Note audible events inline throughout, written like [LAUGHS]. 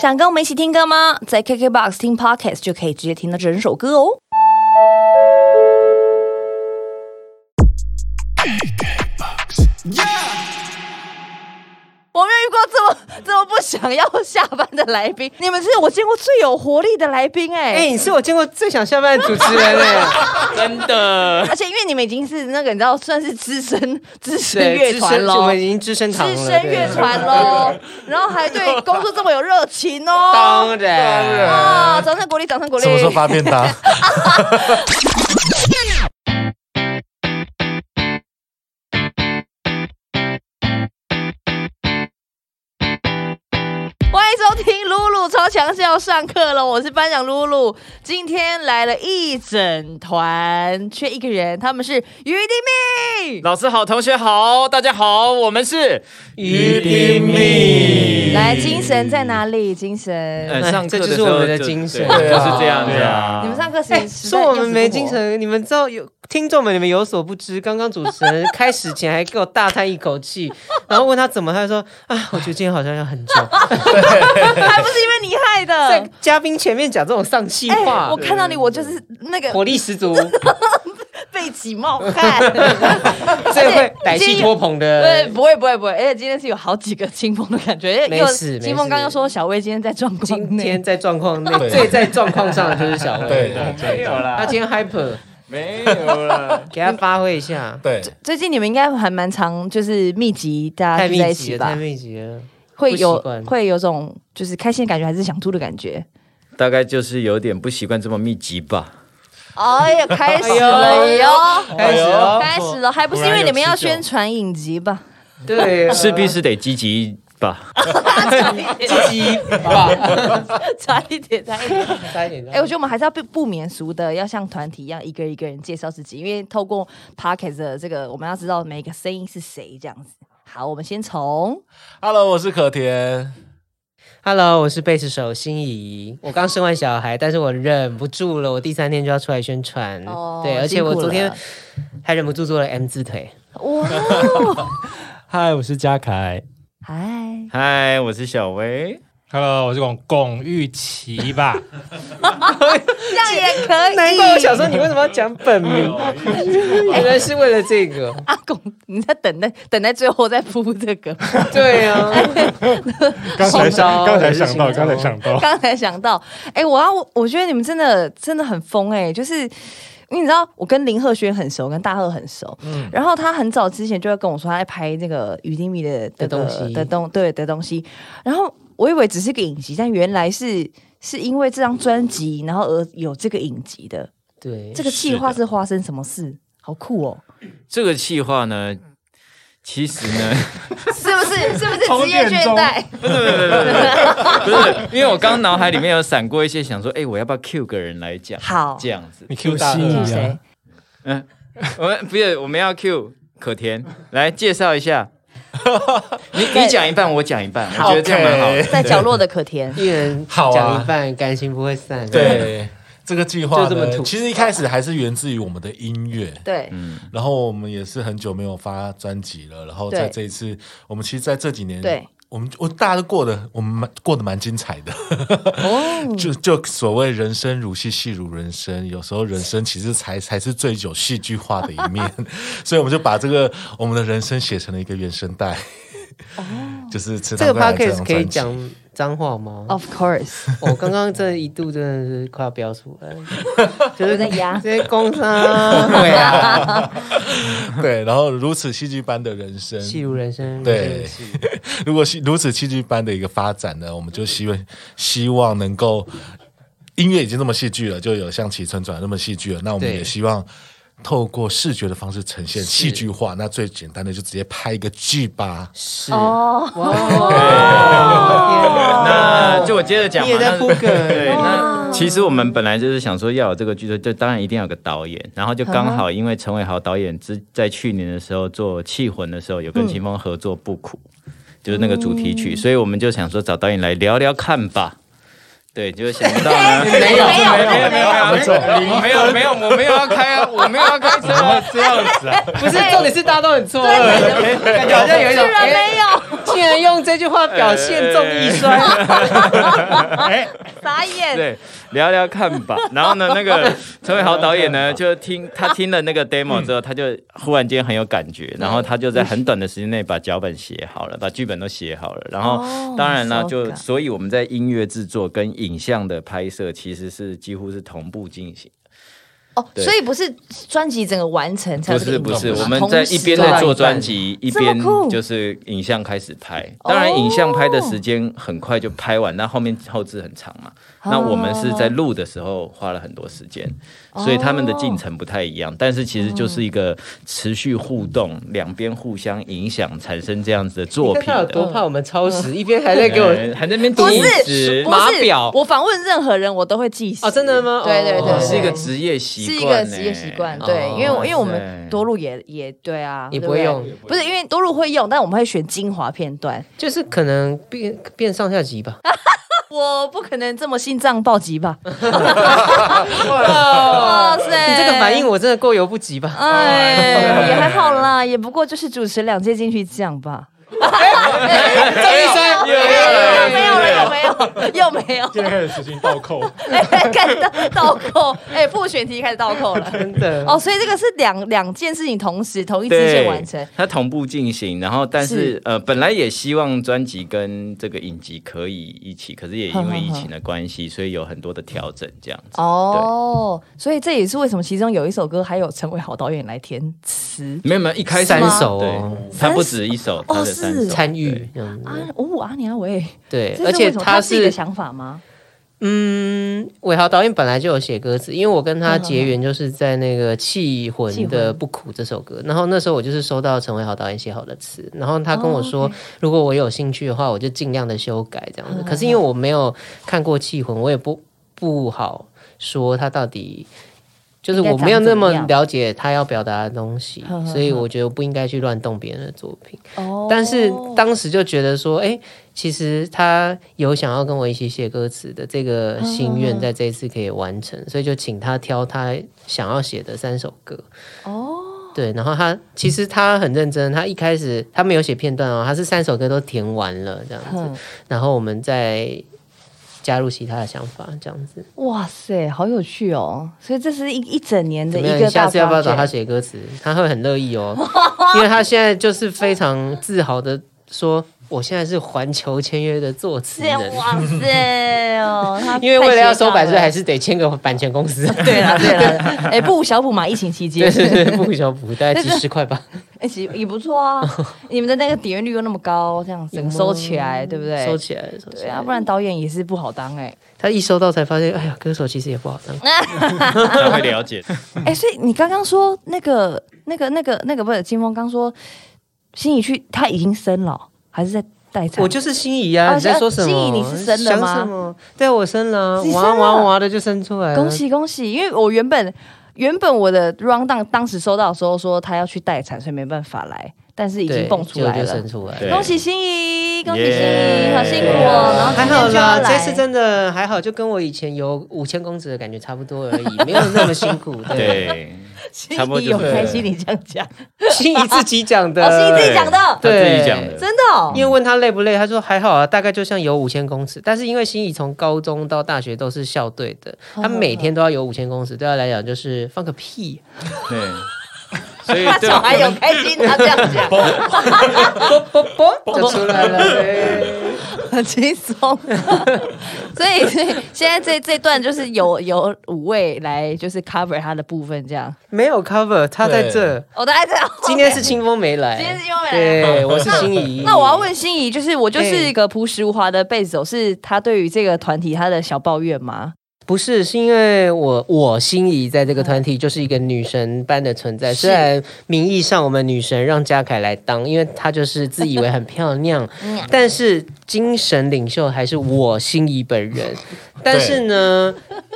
想跟我们一起听歌吗？在 KKBOX 听 Pocket 就可以直接听到整首歌哦。想要下班的来宾，你们是我见过最有活力的来宾哎、哎、你是我见过最想下班的主持人哎、[LAUGHS] 真的而且因为你们已经是那个你知道算是资深资深对，乐，团喽我们，已经资深资深对乐团喽，然后还对工作这么有热情哦。当然，啊！掌声鼓励，掌声鼓励。什么时候发便当？[LAUGHS] [LAUGHS] 强是要上课了，我是班长露露。今天来了一整团，缺一个人，他们是于丁密。老师好，同学好，大家好，我们是于丁密来，精神在哪里？精神，呃上课这就是我们的精神就是这样子啊啊。你们上课时哎，时说我们没精，神，你们知道有听众们，你们有所不知，刚刚主持人开始前还给我大叹一口气，然后问他怎么，他就说啊，我觉得今天好像要很久，[LAUGHS] 还不是因为你害在的。嘉宾前面讲这种丧气哎、话我，看到你，我就是那个火力十足，[LAUGHS] 背脊冒汗，[LAUGHS] 最会歹气拖棚对，的。不会不会不会，而且今天是有好几个清风的感觉。因为没事清风刚刚说小薇今天在状况今天在状况内，最在状况上的就是小薇。对对对没有啦他今天 hyper，没有了。[LAUGHS] 给他发挥一下。对，最近你们应该还蛮常就是密集大家太聚在密集了，太一起吧？密集了。会有会有种就是开心的感觉，还是想吐的感觉？大概就是有点不习惯这么密集吧。哎呀，开始了哟，开始了，开始了，还不是因为你们要宣传影集吧？对，势必是得积极吧。积极吧，[LAUGHS] 差一点，差一点。差一点。哎、我觉得我们还是要不不免俗的，要像团体一样，一个一个人介绍自己，因为透过 podcast 的这个，我们要知道每个声音是谁，这样子。好，我们先从 Hello，我是可甜。Hello，我是贝斯手心仪。我刚生完小孩，但是我忍不住了，我第三天就要出来宣传。哦对，而且我昨天了还忍不住做了 M 字腿。哇，[LAUGHS] 嗨，我是嘉凯。嗨，嗨，我是小薇。Hello，我是龚龚玉琪吧？[LAUGHS] 这样也可以。难怪我想说，你为什么要讲本名？[LAUGHS] [LAUGHS] 原来是为了这个。阿公，你在等待等待最后再铺这个。对啊，刚才想，刚才想到，刚才想到，刚才想到，哎、我要，我觉得你们真的真的很疯哎、就是。因为你知道，我跟林鹤轩很熟，跟大鹤很熟。嗯然后他很早之前就会跟我说，他在拍那个雨丁米的的东西的东对的东西。然后我以为只是个影集，但原来是是因为这张专辑，然后而有这个影集的。对，这个计划是发生什么事？好酷哦！这个计划呢，其实呢，[LAUGHS] 是不是？是不是 [LAUGHS] 职业倦怠？不是，因为我刚刚脑海里面有闪过一些，想说，哎，我要不要 Q 个人来讲？好这样子。你 Q 大心仪是谁啊？？[LAUGHS] 嗯，我们不是，我们要 Q 可甜来介绍一下。[LAUGHS] 你你讲一半，我讲一半，我觉得这样蛮好的。在角落的可甜。[LAUGHS] 一人好啊讲一半，感情不会散。对，这个计划呢，就这么土其实一开始还是源自于我们的音乐。对，然后我们也是很久没有发专辑了，然后在对这一次，我们其实在这几年，对，我们我大家都过得我们蛮过得蛮精彩的，哦，[LAUGHS] 就就所谓人生如戏，戏如人生，有时候人生其实才才是最有戏剧化的一面，[LAUGHS] 所以我们就把这个我们的人生写成了一个原声带，[LAUGHS] 就是这个 podcast 可以讲。讲脏话吗？Of course，[LAUGHS] 我刚刚这一度真的是快要飙出来，[LAUGHS] 就是在压。这些工伤，对啊，[LAUGHS] 对，然后如此戏剧般的人生，戏如人生，对。如果是如此戏剧般的一个发展呢，我们就希望希望能够音乐已经这么戏剧了，就有像《起承转》那么戏剧了，那我们也希望。透过视觉的方式呈现戏剧化，那最简单的就直接拍一个剧吧。是。哦，那就我接着讲嘛。你也在那铺梗，对，那其实我们本来就是想说要有这个剧的，就当然一定要有个导演，然后就刚好因为陈伟豪导演之在去年的时候做《气魂》的时候，有跟秦风合作《不苦》，就是那个主题曲，所以我们就想说找导演来聊聊看吧。对，就是想不到呢，没有没有没有没有没有没有没有，我没有要开啊，[LAUGHS] 我没有要开车啊，这样子啊？不是重点是大家都很错愕，感觉好像有一种居然哎，没有，竟然用这句话表现重义衰，[LAUGHS] 哎，傻眼。对，聊聊看吧。然后呢，那个陈伟豪导演呢，就听他听了那个 demo 之后，他就忽然间很有感觉，然后他就在很短的时间内把脚本写好了，把剧本都写好了。然后哦当然呢，就所以我们在音乐制作跟影像的拍摄其实是几乎是同步进行。哦，所以不是专辑整个完成才不是不是，我们在一边在做专辑，一边就是影像开始拍。哦当然，影像拍的时间很快就拍完，那后面后置很长嘛。哦那我们是在录的时候花了很多时间，所以他们的进程不太一样。但是其实就是一个持续互动，两边互相影响，产生这样子的作品他有多。怕我们超时，一边还在给我呃还在那边读不是纸不是码表我访问任何人我都会记死哦真的吗哦对对对，哦是一个职业习是一惯，个职业习惯，对，因为因为我们多录也也对啊，你不会用，不是因为多录会用，但我们会选精华片段。就是可能变变上下集吧。[LAUGHS] 我不可能这么心脏暴击吧？[LAUGHS] 哇塞，你这个反应我真的过犹不及吧？哎，也还好啦，也不过就是主持两届金曲奖吧。郑一山没有了，没有了，又没有，又没有，现在开始实行倒扣，哎，开始倒扣，哎，复选题开始倒扣了。真的哦，所以这个是两两件事情同时同一支线完成。它同步进行，然后但是呃，本来也希望专辑跟这个影集可以一起，可是也因为疫情的关系，所以有很多的调整这样子。哦，所以这也是为什么其中有一首歌还有陈伟豪导演来填词没有没有，一开三吗对首哦，它不止一首，它的三是参与对这样子啊。哦，阿娘喂，对，而且他自己的是想法吗？嗯，伟豪导演本来就有写歌词，因为我跟他结缘就是在那个《气魂》的《不苦》这首歌，然后那时候我就是收到陈伟豪导演写好的词，然后他跟我说，哦如果我有兴趣的话，我就尽量的修改这样子。可是因为我没有看过《气魂》，我也不不好说他到底。就是我没有那么了解他要表达的东西所以我觉得不应该去乱动别人的作品。哦。但是当时就觉得说，哎、其实他有想要跟我一起写歌词的这个心愿，在这一次可以完成，所以就请他挑他想要写的三首歌。哦，对，然后他其实他很认真，他一开始他没有写片段哦，他是三首歌都填完了这样子，然后我们再加入其他的想法，这样子。哇塞，好有趣哦！所以这是一一整年的？一个你下次要不要找他写歌词？他会很乐意哦，[LAUGHS] 因为他现在就是非常自豪的说，我现在是环球签约的作词人。哇塞哦，[LAUGHS] 因为为了要收版税，还是得签个版权公司。[LAUGHS] 对啦 [LAUGHS] 对啦，哎，不无小补嘛，疫情期间对，对对，不小补，大概几十块吧，哎，其实也不错啊。你们的那个点阅率又那么高，这样整个收起来，对不对？收起来，收起来。对啊，不然导演也是不好当哎。他一收到才发现，哎呀，歌手其实也不好当。他会了解。哎，所以你刚刚说那个、那个、那个、那个不是金峰刚说心仪去，他已经生了，还是在待产？我就是心仪啊！哦你在说什么？心仪你是生了吗？对，我生了，哇哇哇的就生出来了。恭！喜恭喜！因为我原本原本我的 round down 当时收到的时候说他要去待产，所以没办法来，但是已，经蹦出来了就就生。出来了。对恭喜心仪，恭喜心仪，耶好辛苦哦！然后还好啦，这次真的还好，就跟我以前有五千公尺的感觉差不多而已，没有那么辛苦。对，[LAUGHS] 差不多仪就是有开心，你这样讲，[LAUGHS] 心怡自己讲的，哦，心怡自己讲的，对自己讲的。真的哦。因为问他累不累，他说还好啊，大概就像游五千公尺。但是因为心怡从高中到大学都是校队的，他每天都要游五千公尺，对他来讲就是放个屁。对，所以对他小孩有开心，他这样讲啵啵啵就出来了。对 [LAUGHS] 很轻松。[LAUGHS] 所以，所以现在这这段就是有有五位来就是 cover 他的部分，这样。没有 cover，他在这。我大概这样。今天是清风没来，今天是清风没来对，我是心仪。[LAUGHS] 那我要问心仪，就是我就是一个朴实无华的贝斯手，是他对于这个团体他的小抱怨吗？不是，是因为我我心仪在这个团体就是一个女神般的存在。虽然名义上我们女神让嘉凯来当，因为她就是自以为很漂亮，[LAUGHS] 但是精神领袖还是我心仪本人。[LAUGHS] 但是呢，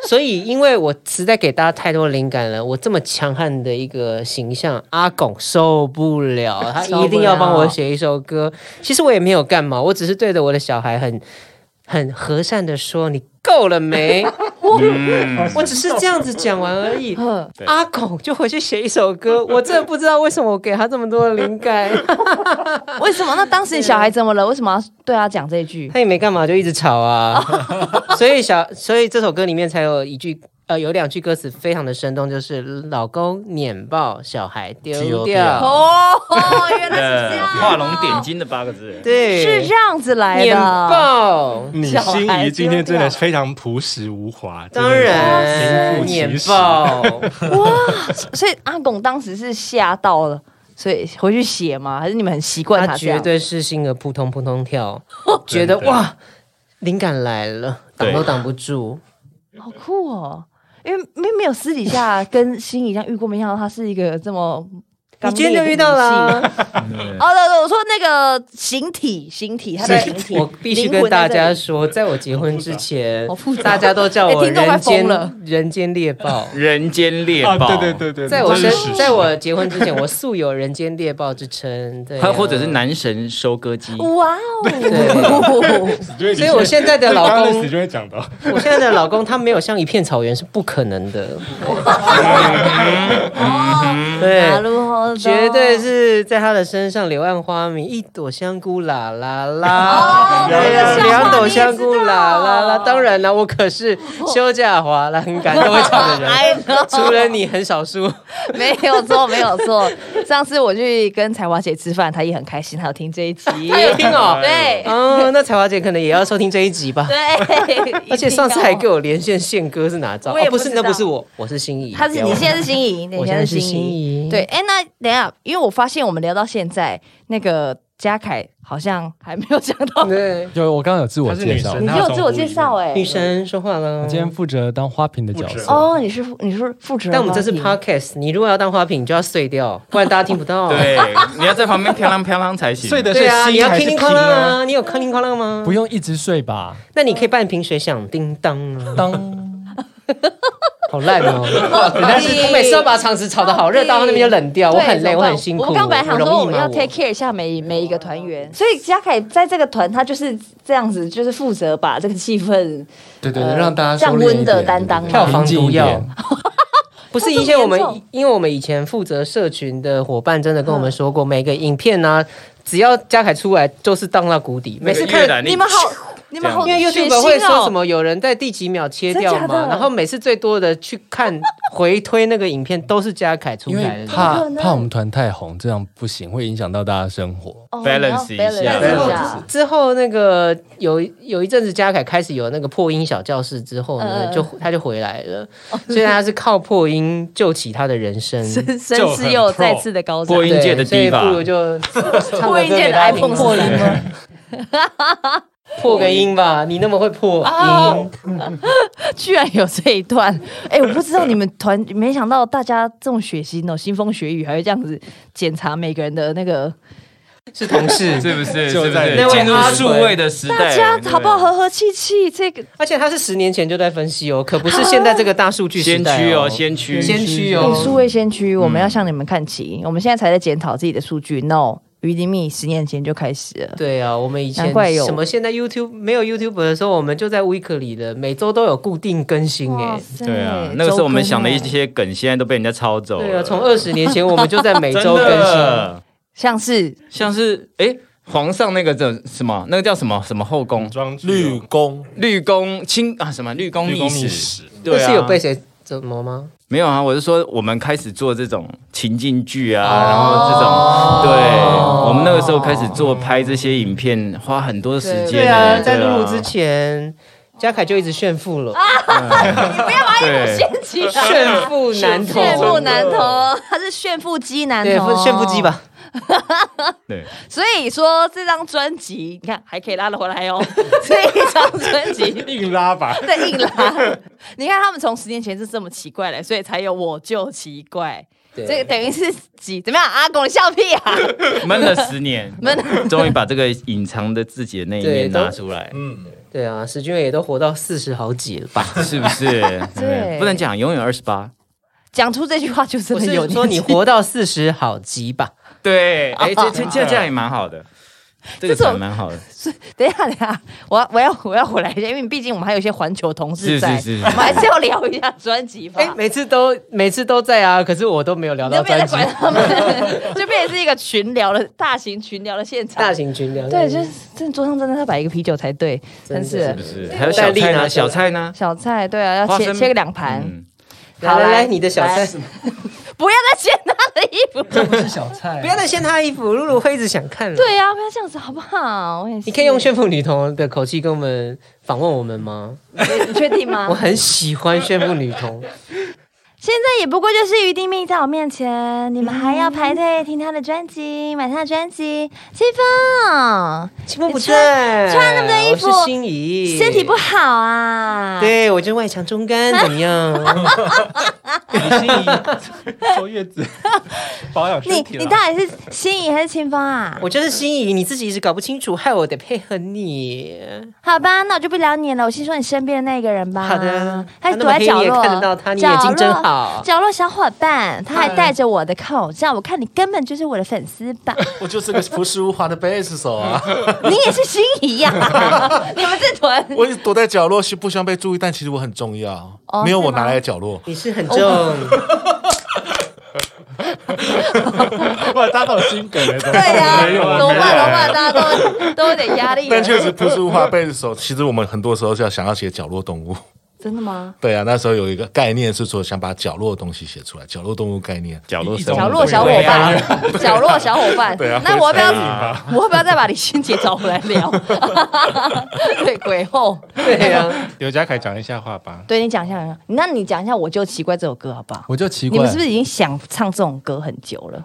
所以因为我实在给大家太多灵感了，我这么强悍的一个形象，阿拱受不了，他 [LAUGHS] 一定要帮我写一首歌。其实我也没有干嘛，我只是对着我的小孩很。很和善的说：“你够了没？” [LAUGHS] 嗯，我只是这样子讲完而已。阿狗就回去写一首歌，我真的不知道为什么我给他这么多的灵感。[LAUGHS] 为什么？那当时你小孩怎么了？为什么要对他讲这一句？他也没干嘛，就一直吵啊。[LAUGHS] 所以小，所以这首歌里面才有一句，呃，有两句歌词非常的生动，就是老公碾爆，小孩丢丢掉掉。哦，原来是这呃样，画龙点睛的八个字。对，是这样子来碾的。爆。你心仪今天真的非常朴实无华，[LAUGHS] 真当然，名副碾。爆，所以阿拱当时是吓到了，所以回去写吗？还是你们很习惯他他绝？对是心儿扑通扑通跳，[LAUGHS] 觉得哇，灵感来了，挡都挡不住。好酷哦！因为没没有私底下跟心仪这样遇过，没想到他是一个这么你今天就遇到了啊、[LAUGHS] 哦，对对，我说那个形体，形体，他的形体，我必须跟大家说，在我结婚之前大家都叫我人间、人间猎豹。人间猎啊，豹，对对对对，在我生，在我结婚之前，我素有人间猎豹之称，对、啊，还或者是男神收割机，哇哦！所以我现在的老公我现在的老公他没有像一片草原是不可能的，对なるほど绝对是在他的身上柳暗花明，一朵香菇啦啦啦，对啊这个笑话两朵香菇啦啦啦。当然了，我可是休假华兰感都会唱的 I 人， know [LAUGHS] 除了你很少数。[LAUGHS] 没有错，没有错。 上次我去跟彩华姐吃饭，她也很开心，她有听这一集，[LAUGHS] 她有听哦？[LAUGHS] 对。嗯，那彩华姐可能也要收听这一集吧。对，[LAUGHS] 而且上次还给我，连线宪哥是哪招？哦，不是，我也不知道。那不是我，我是心仪。她是你现在是心仪，你我现在是心仪，对，哎，那等下，因为我发现我们聊到现在，那个嘉凯好像还没有讲到，对就我刚刚有自我介绍，你有自我介绍哎，女神说话了我。今天负责当花瓶的角色。哦，你是负你是负责，但我们这是 podcast，你如果要当花瓶，你就要碎掉，不然大家听不到。[LAUGHS] 对，你要在旁边飘啷飘啷才行。碎的对啊，你要叮铃哐啷啊？啊，你有叮铃哐啷吗？不用一直睡吧？那你可以半瓶水响叮当啊，当 [LAUGHS] 好烂哦！[LAUGHS] 人家是我每次要把场子炒得好热，到那边就冷掉，我很累，我很辛苦。我刚本来想说我们要 take care 一下每每一个团员，所以嘉凯在这个团他就是这样子，就是负责把这个气氛对对对，呃让大家降温的点担当票房毒药。[LAUGHS] 不是以前我们，因为我们以前负责社群的伙伴真的跟我们说过，每个影片呢，只要嘉凯出来就是荡到谷底。每次看，你们好，你们好因为血 YouTube 会。说什么有人在第几秒切掉嘛，真假的然后每次最多的去看回推那个影片都是嘉凯出因来的。怕怕我们团太红，这样不行，会影响到大家生活。哦 balance 一下。之后那个有有一阵子嘉凯开始有那个破音小教室之后呢，嗯就他就回来了，所以他是靠破音救起他的人生。声声势又再次的高涨破，音界的对所以 diva 不如就唱歌破音界的 iPhone 破音吗？[LAUGHS] 破个音吧，你那么会破哦。音，[LAUGHS] 居然有这一段，哎、我不知道 [LAUGHS] 你们团，没想到大家这么血腥哦，腥风血雨，还会这样子检查每个人的那个，是同事，[LAUGHS] 是不是？就是在是？那位进入阿数位的时代，大家好不好？和和气气，这个而且他是十年前就在分析哦，可不是现在这个大数据时代先驱哦，先驱，先驱哦。数哦。位先驱，我们要向你们看齐。我们现在才在检讨自己的数据，no，余迪密十年前就开始了。对啊，我们以前怪有什么现在 YouTube 没有 YouTube 的时候，我们就在 Weekly 的，每周都有固定更新哎。塞对啊，那个时候我们想的一些梗，现在都被人家抄走了。对啊，从二十年前我们就在每 [LAUGHS] 真周更新。的像是像是哎，皇上那个叫什么？那个叫什么什么后宫？绿宫绿宫清啊什么绿宫？秘史，对啊，那是有被谁怎么吗？没有啊？我是说我们开始做这种情境剧啊，哦然后这种，对我们那个时候开始做拍这些影片，花很多时间对啊，在对啊录之前，嘉凯就一直炫富了，对掀起来炫富男童，炫富男童，他是炫富机男对，童，炫富机。吧。[LAUGHS] 对，所以说这张专辑，你看还可以拉得回来哦。[LAUGHS] 这一张专辑硬拉吧，对硬拉，你看他们从十年前是这么奇怪的，所以才有我就奇怪。对这个等于是几怎么样？阿公你笑屁啊！[LAUGHS] 闷了十年，闷了终于把这个隐藏的自己的那一面拿出来，嗯，对啊，史俊伟也都活到四十好几了吧？是不是？对不能讲永远二十八。讲出这句话就是我的有是说你活到四十好吉吧？[LAUGHS] 对，哎，这这这这样也蛮好的。这种蛮好的，是等一下，等一下，我要我要我要回来一下，因为毕竟我们还有一些环球同事在，是是是是我们还是要聊一下专辑吧。哎，每次都每次都在啊，可是我都没有聊到专辑。在管他们，就变成是一个群聊的大型群聊的现场。大型群聊，对，就是真的桌上真的要摆一个啤酒才对，真是不是？还有小菜呢？小菜呢？小菜，对啊，要切切个两盘。嗯好来你的小菜，[LAUGHS] 不要再掀他的衣服。这不是小菜，不要再掀他衣服，露露会一直想看。对呀、不要这样子好不好？我也是你可以用炫富女童的口气跟我们访问我们吗？你确定吗 [LAUGHS] 我？很喜欢炫富女童，现在也不过就是于丁命在我面前，你们还要排队听他的专辑，买他的专辑。清风，清风不穿在，穿那么多衣服我是心仪，身体不好啊。，对我就外强中干，怎么样？心仪坐月子保养你身体 [LAUGHS] 你你到底是心仪还是清风啊？我就是心仪，你自己一直搞不清楚，害我得配合你。好吧，那我就不聊你了，我先说你身边的那个人吧。好的他躲在角落，看得到他你眼睛真好角落角落小伙伴，他还戴着我的口罩，我看你根本就是我的粉丝吧？[LAUGHS] 我就是个朴实无华的贝斯手啊！[LAUGHS] 你也是心仪呀？[LAUGHS] 你们这团我一直躲在角落，是不希望被注意，但其实我很重要，哦没有我哪来的角落？你是很重，哇，大家都有心梗了，对呀、没有啊怎么办？怎么办？大家都都有点压力。但确实朴实无华贝斯手，其实我们很多时候是要想要写角落动物。真的吗？对啊，那时候有一个概念是说想把角落的东西写出来，角落动物概念。角落角落小伙伴，角落小伙伴。对啊那我要不要？我要不要再把李心洁找回来聊？[LAUGHS] 对，鬼后。对啊、刘家凯讲一下话吧。对你讲一下，那你讲一下《我就奇怪》这首歌好不好？我就奇怪，你们是不是已经想唱这种歌很久了？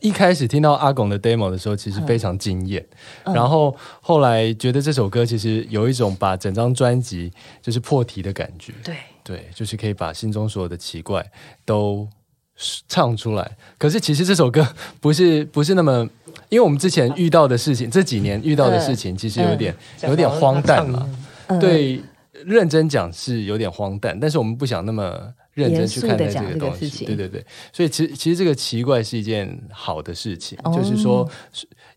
一开始听到阿拱的 demo 的时候，其实非常惊艳，然后后来觉得这首歌其实有一种把整张专辑就是破题的感觉，对，对，就是可以把心中所有的奇怪都唱出来。可是其实这首歌不是不是那么，因为我们之前遇到的事情，这几年遇到的事情，其实有点、有点荒诞嘛。嗯，对，认真讲是有点荒诞，但是我们不想那么认真去看待这个东西。事情对对对，所以其实其实这个奇怪是一件好的事情，哦就是说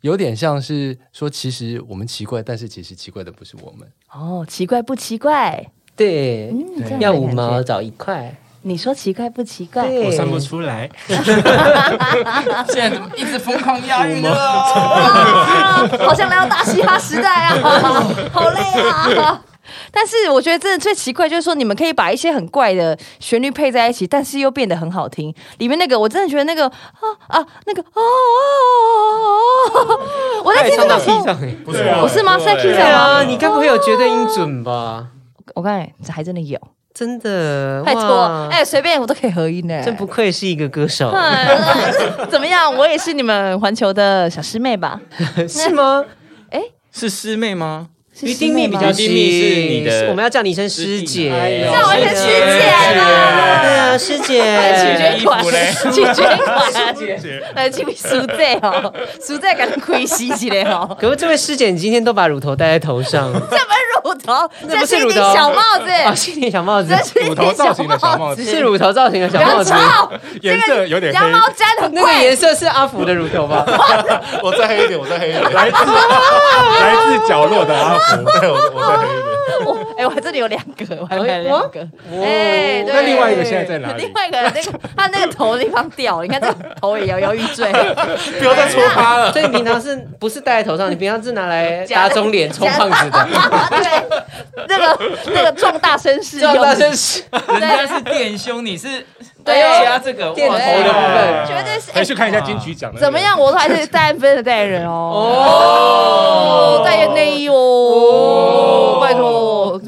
有点像是说，其实我们奇怪，但是其实奇怪的不是我们。哦，奇怪不奇怪？对，要五毛找一块，你说奇怪不奇怪？我算不出来，[LAUGHS] 现在怎么一直疯狂押韵呢？啊，[LAUGHS] 好像来到大嘻哈时代啊，[LAUGHS] 好累啊！但是我觉得真的最奇怪就是说，你们可以把一些很怪的旋律配在一起，但是又变得很好听。里面那个，我真的觉得那个啊啊，那个哦哦哦哦，我在听这唱到地个。不是吗我是吗？是在对上吗？啊，你该不会有绝对音准吧？我刚才这还真的有，真的，拜托，哇哎，随便我都可以合音呢。真不愧是一个歌手，哎怎么样？我也是你们环球的小师妹吧？是吗？哎是师妹吗？是于丁密比较于丁密是你的我们要叫你一声师姐。叫我一声师姐啦对啊，师去姐。捐款，衣服嘞去捐款，来去赎罪哦，赎罪赶紧亏死起来哦，可是这位师姐，你今天都把乳头戴在头上，这不是乳头，这是乳头。小帽哦，子，是你小帽子。这，是乳头造型的小帽子。子，是乳头造型的小帽子。[LAUGHS] 颜色有点黑。羊毛。毡很那个，颜色是阿福的乳头吧？[LAUGHS] 我再黑一点，我再黑一点，[LAUGHS] 来自来自角落的阿福，对，我我哎，我这里有两个，我还买了两个，哎，对那另外一个现在在哪里另外一个那个他那个头的地方掉了，你看这个头也摇摇欲坠，[LAUGHS] 不要再戳他了。所以你平常是不是戴在头上？你平常是拿来 [LAUGHS] 打肿脸、充胖子的。[LAUGHS] 对，那个那个壮大绅士壮大的，声是人家是垫胸，你是对加这个哇垫头的部分。绝对是回去看一下金曲奖的怎么样？我都还是戴安芬的代言人哦，哦代言内衣哦，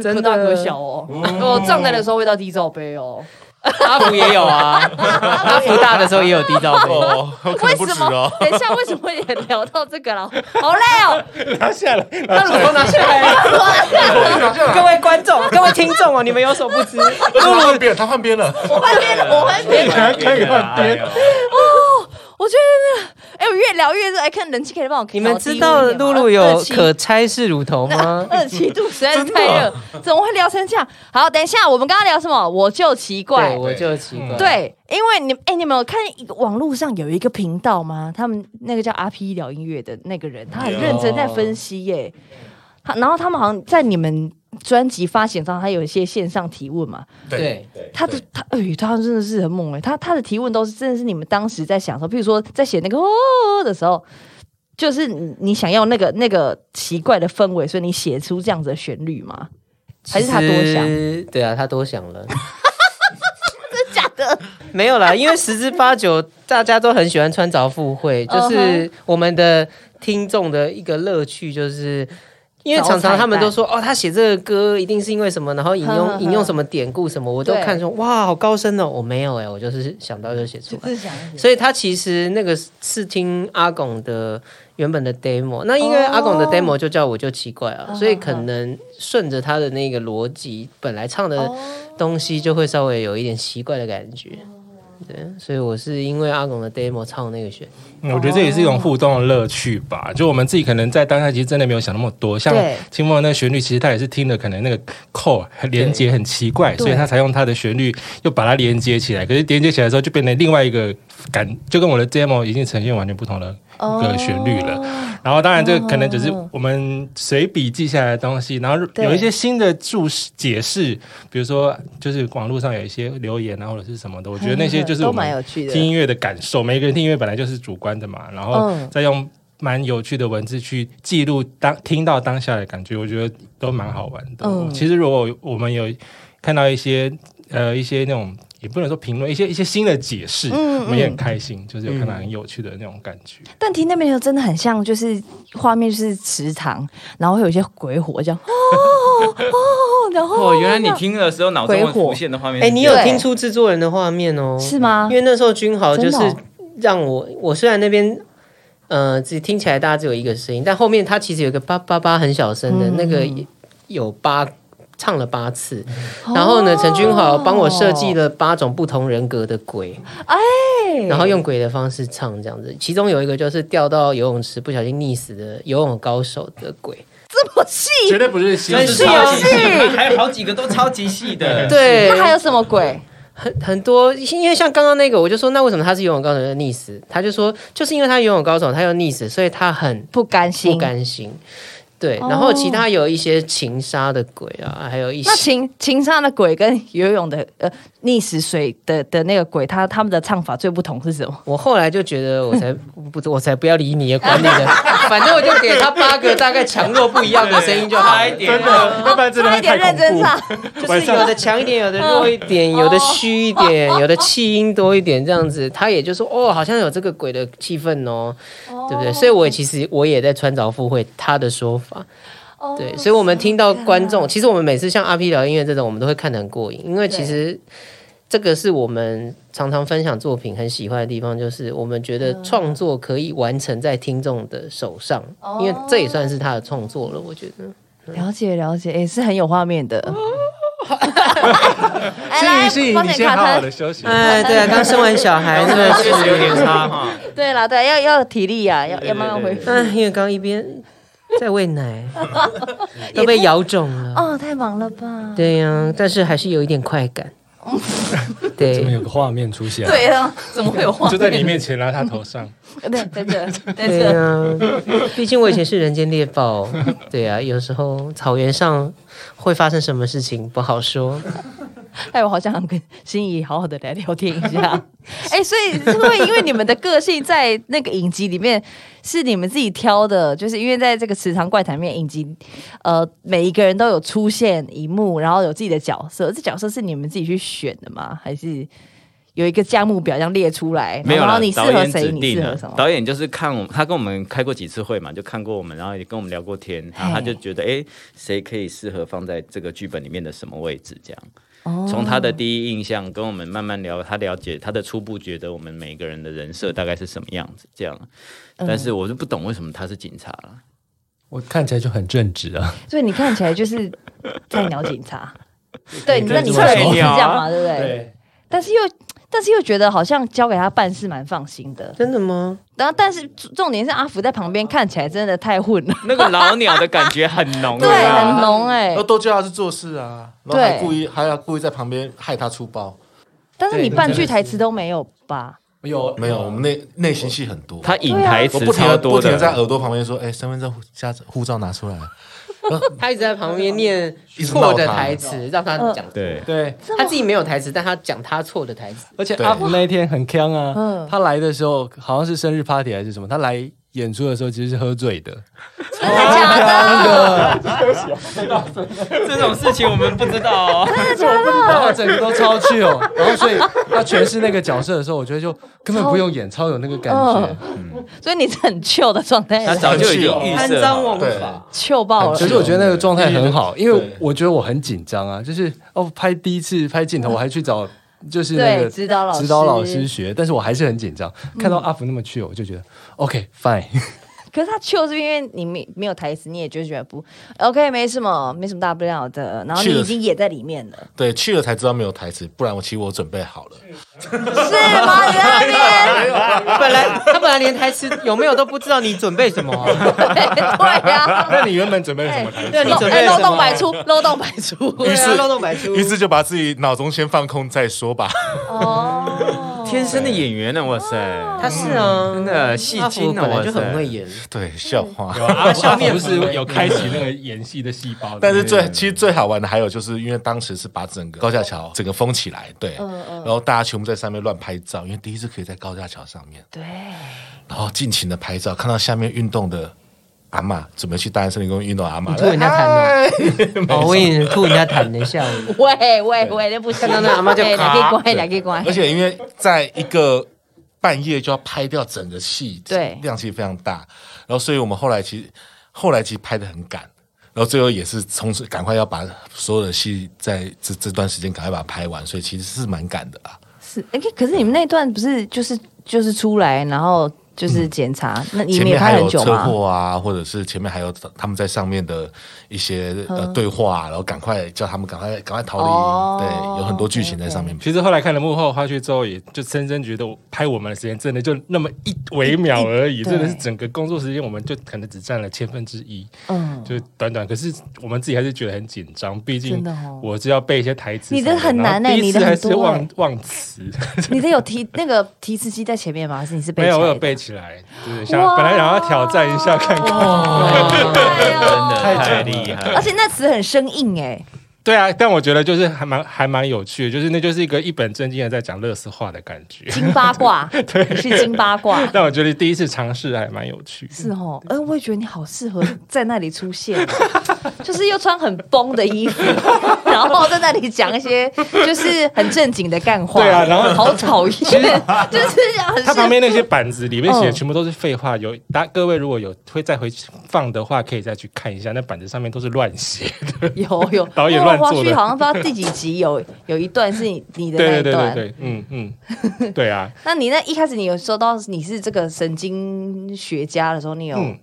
可大可小哦，我胀奶的时候会到低罩杯哦。阿福也有啊，[LAUGHS] 阿福大的时候也有低罩杯。为什么。等一下，为什么也聊到这个了？好累哦！拿下来，那乳头拿下来，各位观众、各位听众哦，你们有所不知，他换边了，他换边了。我换边了，我换边了。[LAUGHS] 可以换边。我觉得那个，哎，我越聊越热，哎，看人气可以帮我你们知道露露有可拆式乳头吗？[LAUGHS] 二七度实在是太热，怎么会聊成这样？好，等一下，我们刚刚聊什么？我就奇怪，我就奇怪，对，因为你，哎，你们有看网络上有一个频道吗？他们那个叫阿 P 聊音乐的那个人，他很认真在分析耶。他然后他们好像在你们专辑发行上，他有一些线上提问嘛？对，他的他，哎，他真的是很猛哎！他他的提问都是真的是你们当时在想说，比如说在写那个哦的时候，就是你想要那个那个奇怪的氛围，所以你写出这样子的旋律吗？还是他多想？对啊，他多想了。[LAUGHS] 真假的？[LAUGHS] 没有啦，因为十之八九大家都很喜欢穿凿附会，就是我们的听众的一个乐趣就是。因为常常他们都说哦，他写这个歌一定是因为什么，然后引用 [LAUGHS] 引用什么典故什么，我都看说哇，好高深哦。我没有哎，我就是想到就写出来。所以他其实那个是听阿拱的原本的 demo，那因为阿拱的 demo 就叫我就奇怪啊，所以可能顺着他的那个逻辑，本来唱的东西就会稍微有一点奇怪的感觉。对，所以我是因为阿拱的 demo 唱那个旋律，我觉得这也是一种互动的乐趣吧。就我们自己可能在当下其实真的没有想那么多，像清风那个旋律，其实他也是听的可能那个扣连接很奇怪，所以他才用他的旋律又把它连接起来。可是连接起来之后，就变成另外一个感，就跟我的 demo 已经呈现完全不同的一。个旋律了，然后当然这个可能只是我们随笔记下来的东西，然后有一些新的注释解释，比如说就是网络上有一些留言啊或者是什么的，我觉得那些 [LAUGHS] 就是我们听音乐的感受，每个人听音乐本来就是主观的嘛，然后再用蛮有趣的文字去记录当听到当下的感觉，我觉得都蛮好玩的。其实如果我们有看到一些呃一些那种。也不能说评论一些一些新的解释，我们也很开心，就是有看到很有趣的那种感觉。但听那边又真的很像，就是画面就是池塘，然后会有一些鬼火这样哦哦，然后哦，原来你听的时候脑中会浮现的画面，哎，你有听出制作人的画面哦？是吗？因为那时候君豪就是让我，我虽然那边呃只听起来大家只有一个声音，但后面他其实有一个叭叭叭很小声的那个有八。唱了八次，然后呢，陈君豪帮我设计了八种不同人格的鬼，哎，然后用鬼的方式唱这样子，其中有一个就是掉到游泳池不小心溺死的游泳高手的鬼，这么细，绝对不是细，很细，还有好几个都超级细的，对，那还有什么鬼？很很多，因为像刚刚那个，我就说那为什么他是游泳高手的溺死？他就说就是因为他游泳高手，他又溺死，所以他很不甘心，不甘心。对，然后其他有一些情杀的鬼啊，还有一些那情情杀的鬼跟游泳的呃。溺死水的的那个鬼，他他们的唱法最不同是什么？我后来就觉得，我才不，[LAUGHS] 我才不要理你，管你的，[LAUGHS] 反正我就给他八个大概强弱不一样的声音就好一点，真的，要不然真的太恐怖。就是有的强一点，有的弱一点，有的虚一点，有的气音多一点，这样子，他也就说，哦，好像有这个鬼的气氛哦，对不对？所以，我其实我也在穿凿附会他的说法，对，所以我们听到观众，其实我们每次像阿 P 聊音乐这种，我们都会看得很过瘾，因为其实。这个是我们常常分享作品很喜欢的地方，就是我们觉得创作可以完成在听众的手上，因为这也算是他的创作了。我觉得了解了解，也是很有画面的。心怡心怡，你先好好的休息。哎，对啊，刚生完小孩，真的是 [LAUGHS] 有点差哈。[LAUGHS] 对了，对，要要体力呀，要要慢慢恢复。嗯，因为刚一边 [LAUGHS] 在喂奶，[LAUGHS] 都被咬肿了。哦，太忙了吧？对呀，但是还是有一点快感。[LAUGHS] 对，怎么有个画面出现？对啊，怎么会有画面？就在你面前，然后他头上。对，在这，在这啊。毕竟我以前是人间猎豹，对啊，有时候草原上会发生什么事情不好说。[LAUGHS] 哎，我好想跟心仪好好的来聊天一下。[LAUGHS] 哎，所以是会因为你们的个性在那个影集里面是你们自己挑的，就是因为在这个池塘怪谈面影集，呃，每一个人都有出现一幕，然后有自己的角色，这角色是你们自己去选的吗？还是有一个价目表这样列出来？没有然后你适合谁？你适合什么？导演就是看我，他跟我们开过几次会嘛，就看过我们，然后也跟我们聊过天，然后他就觉得，哎，谁可以适合放在这个剧本里面的什么位置？这样。从他的第一印象跟我们慢慢聊，他了解他的初步觉得我们每个人的人设大概是什么样子，这样。但是我就不懂为什么他是警察了。我看起来就很正直啊。所以你看起来就是菜鸟警察。[LAUGHS] 对，你说你会是这样嘛？对不对？但是又但是又觉得好像交给他办事蛮放心的。真的吗？然后，但是重点是阿福在旁边看起来真的太混了，那个老鸟的感觉很浓，[LAUGHS] 对，啊很浓哎、然后都叫他去做事啊，然后还对故意还要故意在旁边害他出包。但是你半句台词都没有吧？有没有，我们内内心戏很多。他引台词不停超多的不停的在。耳朵旁边说：“哎，身份证、家护照拿出来。[LAUGHS] 他一直在旁边念错的台词，让他讲。对，对，他自己没有台词，但他讲他错的台词。而且阿福那一天很坑啊嗯，他来的时候好像是生日 party 还是什么，他来演出的时候其实是喝醉 [LAUGHS] 的，真的假的？这种事情我们不知道哦。然后整个都超 chill，然后所以他诠释那个角色的时候，我觉得就根本不用演，超有那个感觉。所以你是很 chill 的状态，他早就已经预设对法，chill 爆了可。是我觉得那个状态很好，因为我觉得我很紧张啊，就是哦拍第一次拍镜头，我还去找就是那个指导老师指导老师学，但是我还是很紧张。看到阿福那么 chill，我就觉得 OK fine。可是他 chill 是因为你没没有台词，你也就觉得不 OK，没什么，没什么大不了的。然后你已经也在里面了，对，去了才知道没有台词，不然我其实我准备好了。是吗？你在那边？本来他本来连台词有没有都不知道，你准备什么啊？对呀。那你原本准备什么台词？对，你准备哎漏洞百出，漏洞百出。于是，漏洞百出。于是就把自己脑中先放空再说吧。哦，天生的演员呢，哇塞，他是啊，真的戏精啊，本来就哇塞。很会演。对，笑话。有啊，阿福阿福是有开启那个演戏的细胞。但是最其实最好玩的还有就是，因为当时是把整个高架桥整个封起来，对，然后大家全部在上面乱拍照，因为第一次可以在高架桥上面，对，然后尽情的拍照，看到下面运动的阿妈准备去大安森林公园运动的阿嬷，吐人家痰哦！哦，我问你吐人家痰，等一下我。喂喂喂，那不行。看到那阿妈就哎咔两个关，两个关而。且因为在一个半夜就要拍掉整个戏，对量其实非常大，然后所以我们后来其实后来其实拍的很赶。然后最后也是从此赶快要把所有的戏在这这段时间赶快把它拍完，所以其实是蛮赶的啊。是，哎，可是你们那段不是就是就是出来，然后就是检查，那你前们也拍面还有车很久吗？祸啊，或者是前面还有他们在上面的一些呃对话，然后赶快叫他们赶快赶快逃离，哦对，有很多剧情在上面。其实后来看了幕后花絮之后，也就深深觉得拍我们的时间真的就那么一微秒而已，真的是整个工作时间我们就可能只占了千分之一，嗯，就短短。可是我们自己还是觉得很紧张，毕竟我是要背一些台词，你的很难欸然后第一你的还是忘忘词，[LAUGHS] 你的有提那个提词机在前面吗？还是你是背没有我有背起来，就是想本来想要挑战一下看看。[LAUGHS] 真的太厉害了。而且那词很生硬哎，对啊，但我觉得就是还蛮还蛮有趣的，就是那就是一个一本正经的在讲乐事话的感觉。金八卦，[LAUGHS] 对，是金八卦。但我觉得第一次尝试还蛮有趣。是哦，[LAUGHS] 呃，我也觉得你好适合在那里出现哦，[LAUGHS] 就是又穿很崩的衣服，然后在那里讲一些就是很正经的干话。对啊然后好讨厌，就是很它旁边那些板子里面写的嗯全部都是废话，有大各位如果有会再回去放的话，可以再去看一下，那板子上面都是乱写的。有有导演乱做的絮好像不知道第几集有 [LAUGHS] 有一段是你你的那对对对一段。对对，嗯嗯，对啊，[LAUGHS] 那你那一开始你有收到你是这个神经学家的时候，你有嗯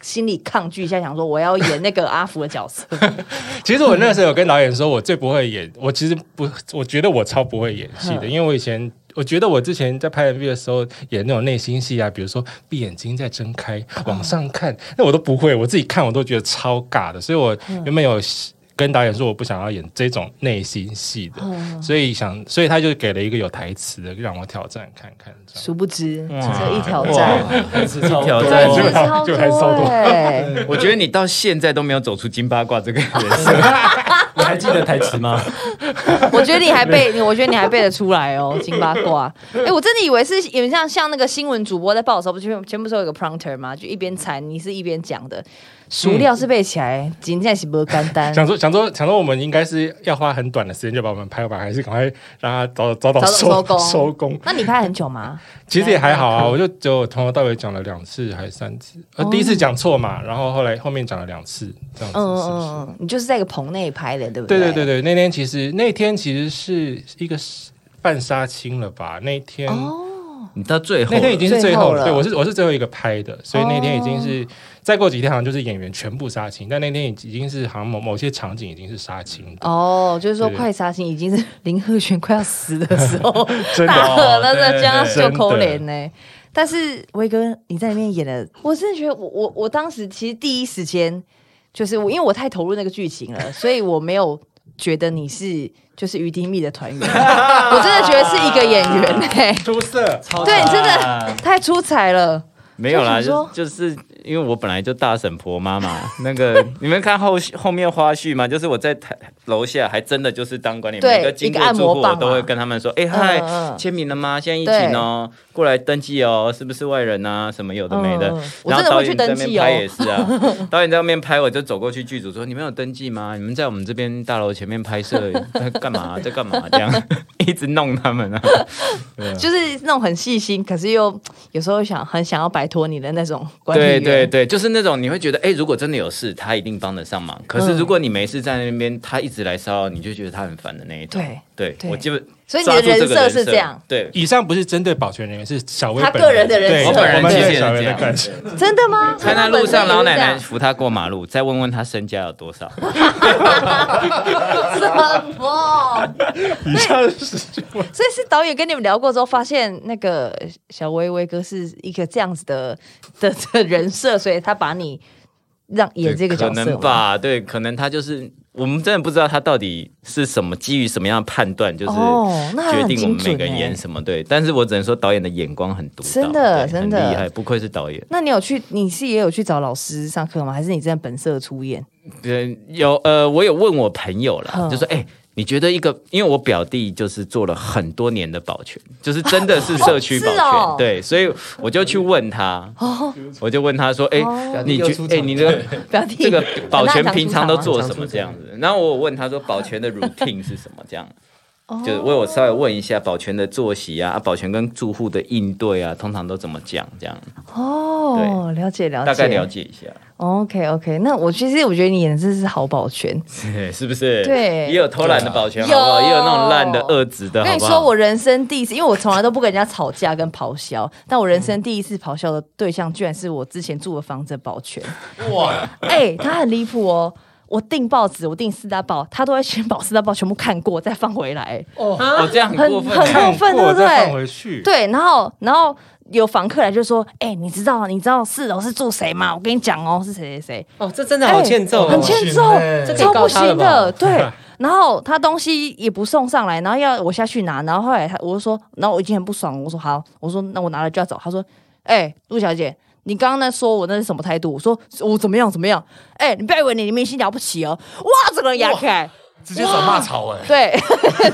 心里抗拒一下，想说我要演那个阿福的角色？[LAUGHS] 其实我那时候有跟导演说，我最不会演，我其实不，我觉得我超不会演戏的，嗯因为我以前。我觉得我之前在拍 MV 的时候演那种内心戏啊，比如说闭眼睛再睁开往上看，那我都不会，我自己看我都觉得超尬的，所以我原本有跟导演说我不想要演这种内心戏的，所以想，所以他就给了一个有台词的让我挑战看看，殊不知哇这一挑战，还是超多挑战对就就还超多对 [LAUGHS] 我觉得你到现在都没有走出金八卦这个角色，[LAUGHS] 你还记得台词吗？我觉得你还背，我觉得你还背得出来哦，金八卦。哎、我真的以为是有点像像那个新闻主播在报的时候，不前前不是有一个 prompter 吗？就一边采，你是一边讲的，熟料是背起来，今天是不简单。[LAUGHS] 想说想说想说，我们应该是要花很短的时间就把我们拍完，还是赶快让他早早早早收收工收工？那你拍很久吗？其实也还好啊，我就只有从头到尾讲了两次还是三次，呃，第一次讲错嘛，然后后来后面讲了两次，这样子嗯是不是？嗯嗯，你就是在一个棚内拍的，对不对对对对对，那天其实那天其实是一个半杀青了吧？那天、哦，你到最后那天已经是最后了，最后了对我是我是最后一个拍的，所以那天已经是、再过几天好像就是演员全部杀青，但那天已经是好像某某些场景已经是杀青的。哦，就是说快杀青已经是林鹤璇快要死的时候，[LAUGHS] 真的大河了，对这样对就扣脸呢。但是威哥你在里面演的，我真的觉得我我我当时其实第一时间就是我，因为我太投入那个剧情了，所以我没有觉得你是就是于丁密的团员，[LAUGHS] 我真的觉得是一个演员哎、出色，对，你真的太出彩了。没有啦，就是因为我本来就大婶婆妈嘛，[LAUGHS] 那个你们看后续后面花絮嘛，就是我在台楼下还真的就是当管理，员每个经过住户我都会跟他们说，哎嗨签名了吗？现在疫情哦，过来登记哦，是不是外人啊？什么有的没的然后导演在那边拍也是啊，[LAUGHS] 导演在那边拍，我就走过去剧组说，你们有登记吗？你们在我们这边大楼前面拍摄，在 [LAUGHS] 干嘛？在干嘛？这样一直弄他们啊，就是那种很细心，可是又有时候想很想要摆脱你的那种管理对员。对对，就是那种你会觉得，哎、如果真的有事，他一定帮得上忙。可是如果你没事在那边，他一直来骚扰，你就觉得他很烦的那一种。对对，对我基本所以你的人设是这样，对，以上不是针对保全人员，是小薇他个人的人设我本人我们其实也是对小薇的感觉。真的吗？看他路上老奶奶扶他过马路，再问问他身家有多少。[LAUGHS] 什么？以上是所以是导演跟你们聊过之后，发现那个小薇薇哥是一个这样子的的的人设，所以他把你让演这个角色可？能吧，对，可能他就是我们真的不知道他到底是什么基于什么样的判断，就是决定我们每个人欸演什么。对，但是我只能说导演的眼光很独到，真的真的很厉害，不愧是导演。那你有去？你是也有去找老师上课吗？还是你真的本色出演？对，有呃，我有问我朋友啦，嗯就说，哎、你觉得一个，因为我表弟就是做了很多年的保全，就是真的是社区保全，对，所以我就去问他，我就问他说，哎、哦你觉哎、你这个表弟这个保全平常都做什么这样子？然后我问他说，保全的 routine 是什么这样？就是为我稍微问一下保全的作息啊，啊保全跟住户的应对啊，通常都怎么讲？这样哦，了解了解，大概了。解一下，OK OK，那我其实我觉得你演的真是好保全。[LAUGHS] 是不是？对也有偷懒的保全，好有不好？也有那种烂的、恶质的？我跟你说，我人生第一次，因为我从来都不跟人家吵架跟咆哮，但我人生第一次咆哮的对象，居然是我之前住的房子的保全。哇！哎、他很离谱哦。我订报纸，我订四大报，他都会先把四大报全部看过，再放回来。哦，这样很很过分，很过分，对不对放对？回去，对，然后然后有房客来就说：“哎、你知道你知道四楼是住谁吗？我跟你讲哦，是谁谁谁。”哦，这真的好欠揍、哦很欠揍这可以超不行的。对，[LAUGHS] 然后他东西也不送上来，然后要我下去拿，然后后来他我就说，然后我已经很不爽，我说好，我说那我拿了就要走。他说，哎、陆小姐。你刚刚在说我那是什么态度？我说我怎么样怎么样？哎、你不要以为你明星了不起哦！哇，整个人压起来，直接转骂槽哎、对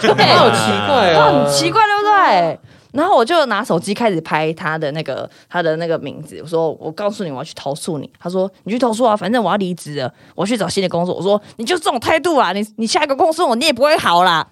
对，[LAUGHS] 好奇怪他哦，很奇怪，对不对？然后我就拿手机开始拍他的那个他的那个名字，我说我告诉你我要去投诉你，他说你去投诉啊，反正我要离职了，我要去找新的工作。我说你就这种态度啊，你你下一个公司我你也不会好啦，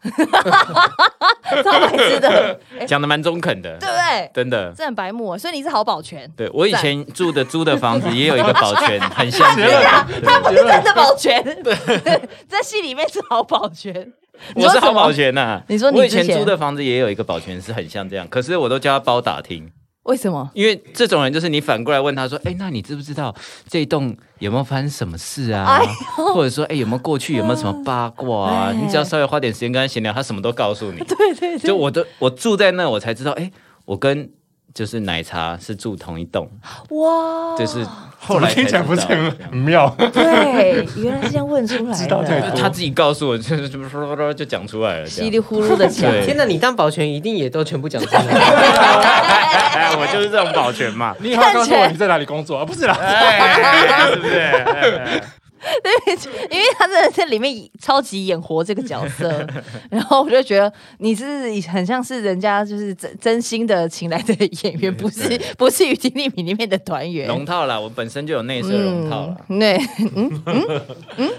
超白痴的，讲的蛮中肯的，对不对？真的。这很白目啊，所以你是好保全，对我以前住的租的房子也有一个保全，[LAUGHS] 很像这样。对他不是真的保全，[LAUGHS] [LAUGHS] 在戏里面是好保全。[LAUGHS] 你我是好保全呐、[LAUGHS] 你说你我以前租的房子也有一个保全是很像这样，可是我都叫他包打听，为什么？因为这种人就是你反过来问他说，哎，那你知不知道这一栋有没有发生什么事啊？哎或者说，哎，有没有过去有没有什么八卦啊？哎你只要稍微花点时间跟他闲聊，他什么都告诉你。[LAUGHS] 对对对，就我都我住在那，我才知道，哎，我跟就是奶茶是住同一栋，哇，就是后来才听起来不是很很妙。对，原来是这样问出来的，道太多他自己告诉我，就是就说说说就讲出来了，稀里糊涂的讲。对天哪，你当保全一定也都全部讲出来。[LAUGHS] [LAUGHS] 哎，我就是这种保全嘛，你以后告诉我你在哪里工作啊？不是啦，哎，是不是？[LAUGHS] 哎因为他真的在里面超级演活这个角色，[LAUGHS] 然后我就觉得你是很像是人家就是真真心的请来的演员，不是不是《雨婷丽米》里面的团员。龙套啦，我本身就有内设龙套了。嗯，对，嗯嗯嗯，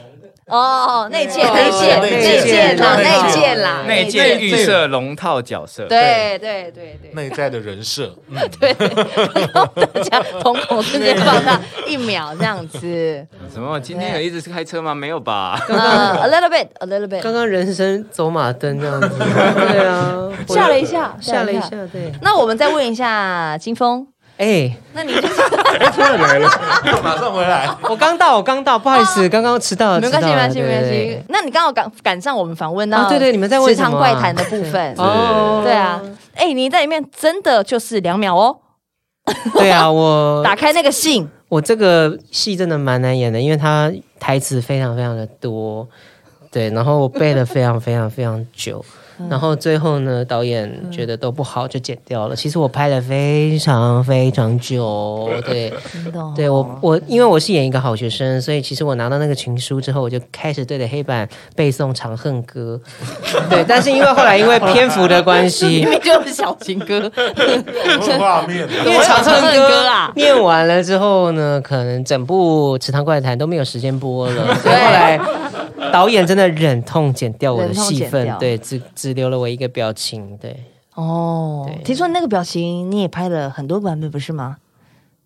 哦，内建内内建内内建啦，内内建建啦，内建预设龙套角色，对对对对，内在的人设，嗯，[LAUGHS] 大家瞳孔瞬间放大一秒这样子，[LAUGHS] 什么？今天有一直是开车吗？没有吧？[LAUGHS] 嗯，a little bit，a little bit，刚刚人生走马灯这样子，对啊，吓了一下，吓了一下，对，那我们再问一下金峰，哎，那你就 [LAUGHS] 是马上回来。我刚到，我刚到，不好意思，刚刚迟到了，没关系，没关系，没关。系。那你刚好赶赶上我们访问到，啊对对你们在问职场什么啊？怪谈的部分。哦，对啊，哎，你在里面真的就是两秒哦，对啊，[LAUGHS] 我打开那个信，我这个戏真的蛮难演的，因为它台词非常非常的多，对，然后我背了非常非常非常久，然后最后呢，导演觉得都不好就剪掉了。其实我拍了非常非常久，对，[LAUGHS] 对我我因为我是演一个好学生，所以其实我拿到那个情书之后，我就开始对着黑板背诵《长恨歌 [LAUGHS]》，对，但是因为后来因为篇幅的关系明。明就是小情歌，有画面，[LAUGHS] 因为《长恨歌》啊念完了之后呢，可能整部《池塘怪谈》都没有时间播了，所以后来 [LAUGHS] 导演真的忍痛剪掉我的戏份对，只只留了我一个表情，对，哦，听说那个表情你也拍了很多版本，不是吗？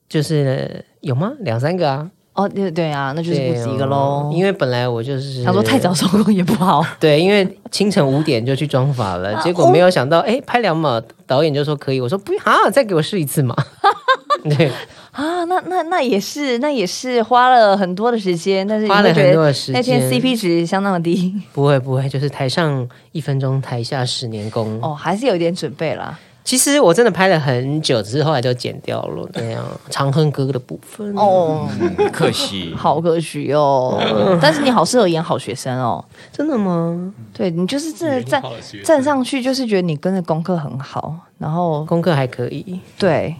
就是有吗？两三个啊，哦，对对啊，那就是不止一个喽。哦因为本来我就是他说太早收工也不好，[LAUGHS] 对，因为清晨五点就去妆发了，结果没有想到，哎，拍两秒，导演就说可以，我说不啊，再给我试一次嘛，[LAUGHS] [LAUGHS] 对，啊，那那那也是，那也是花了很多的时间，但是花了很多的时间那天 CP 值相当的低不会不会，就是台上一分钟，台下十年功。哦，还是有一点准备啦。其实我真的拍了很久，只是后来就剪掉了。对啊，长恨歌的部分。哦，嗯可惜。[LAUGHS] 好可惜哦，但是你好适合演好学生哦。真的吗？对你就是真的站站上去，就是觉得你跟着功课很好，然后功课还可以。对。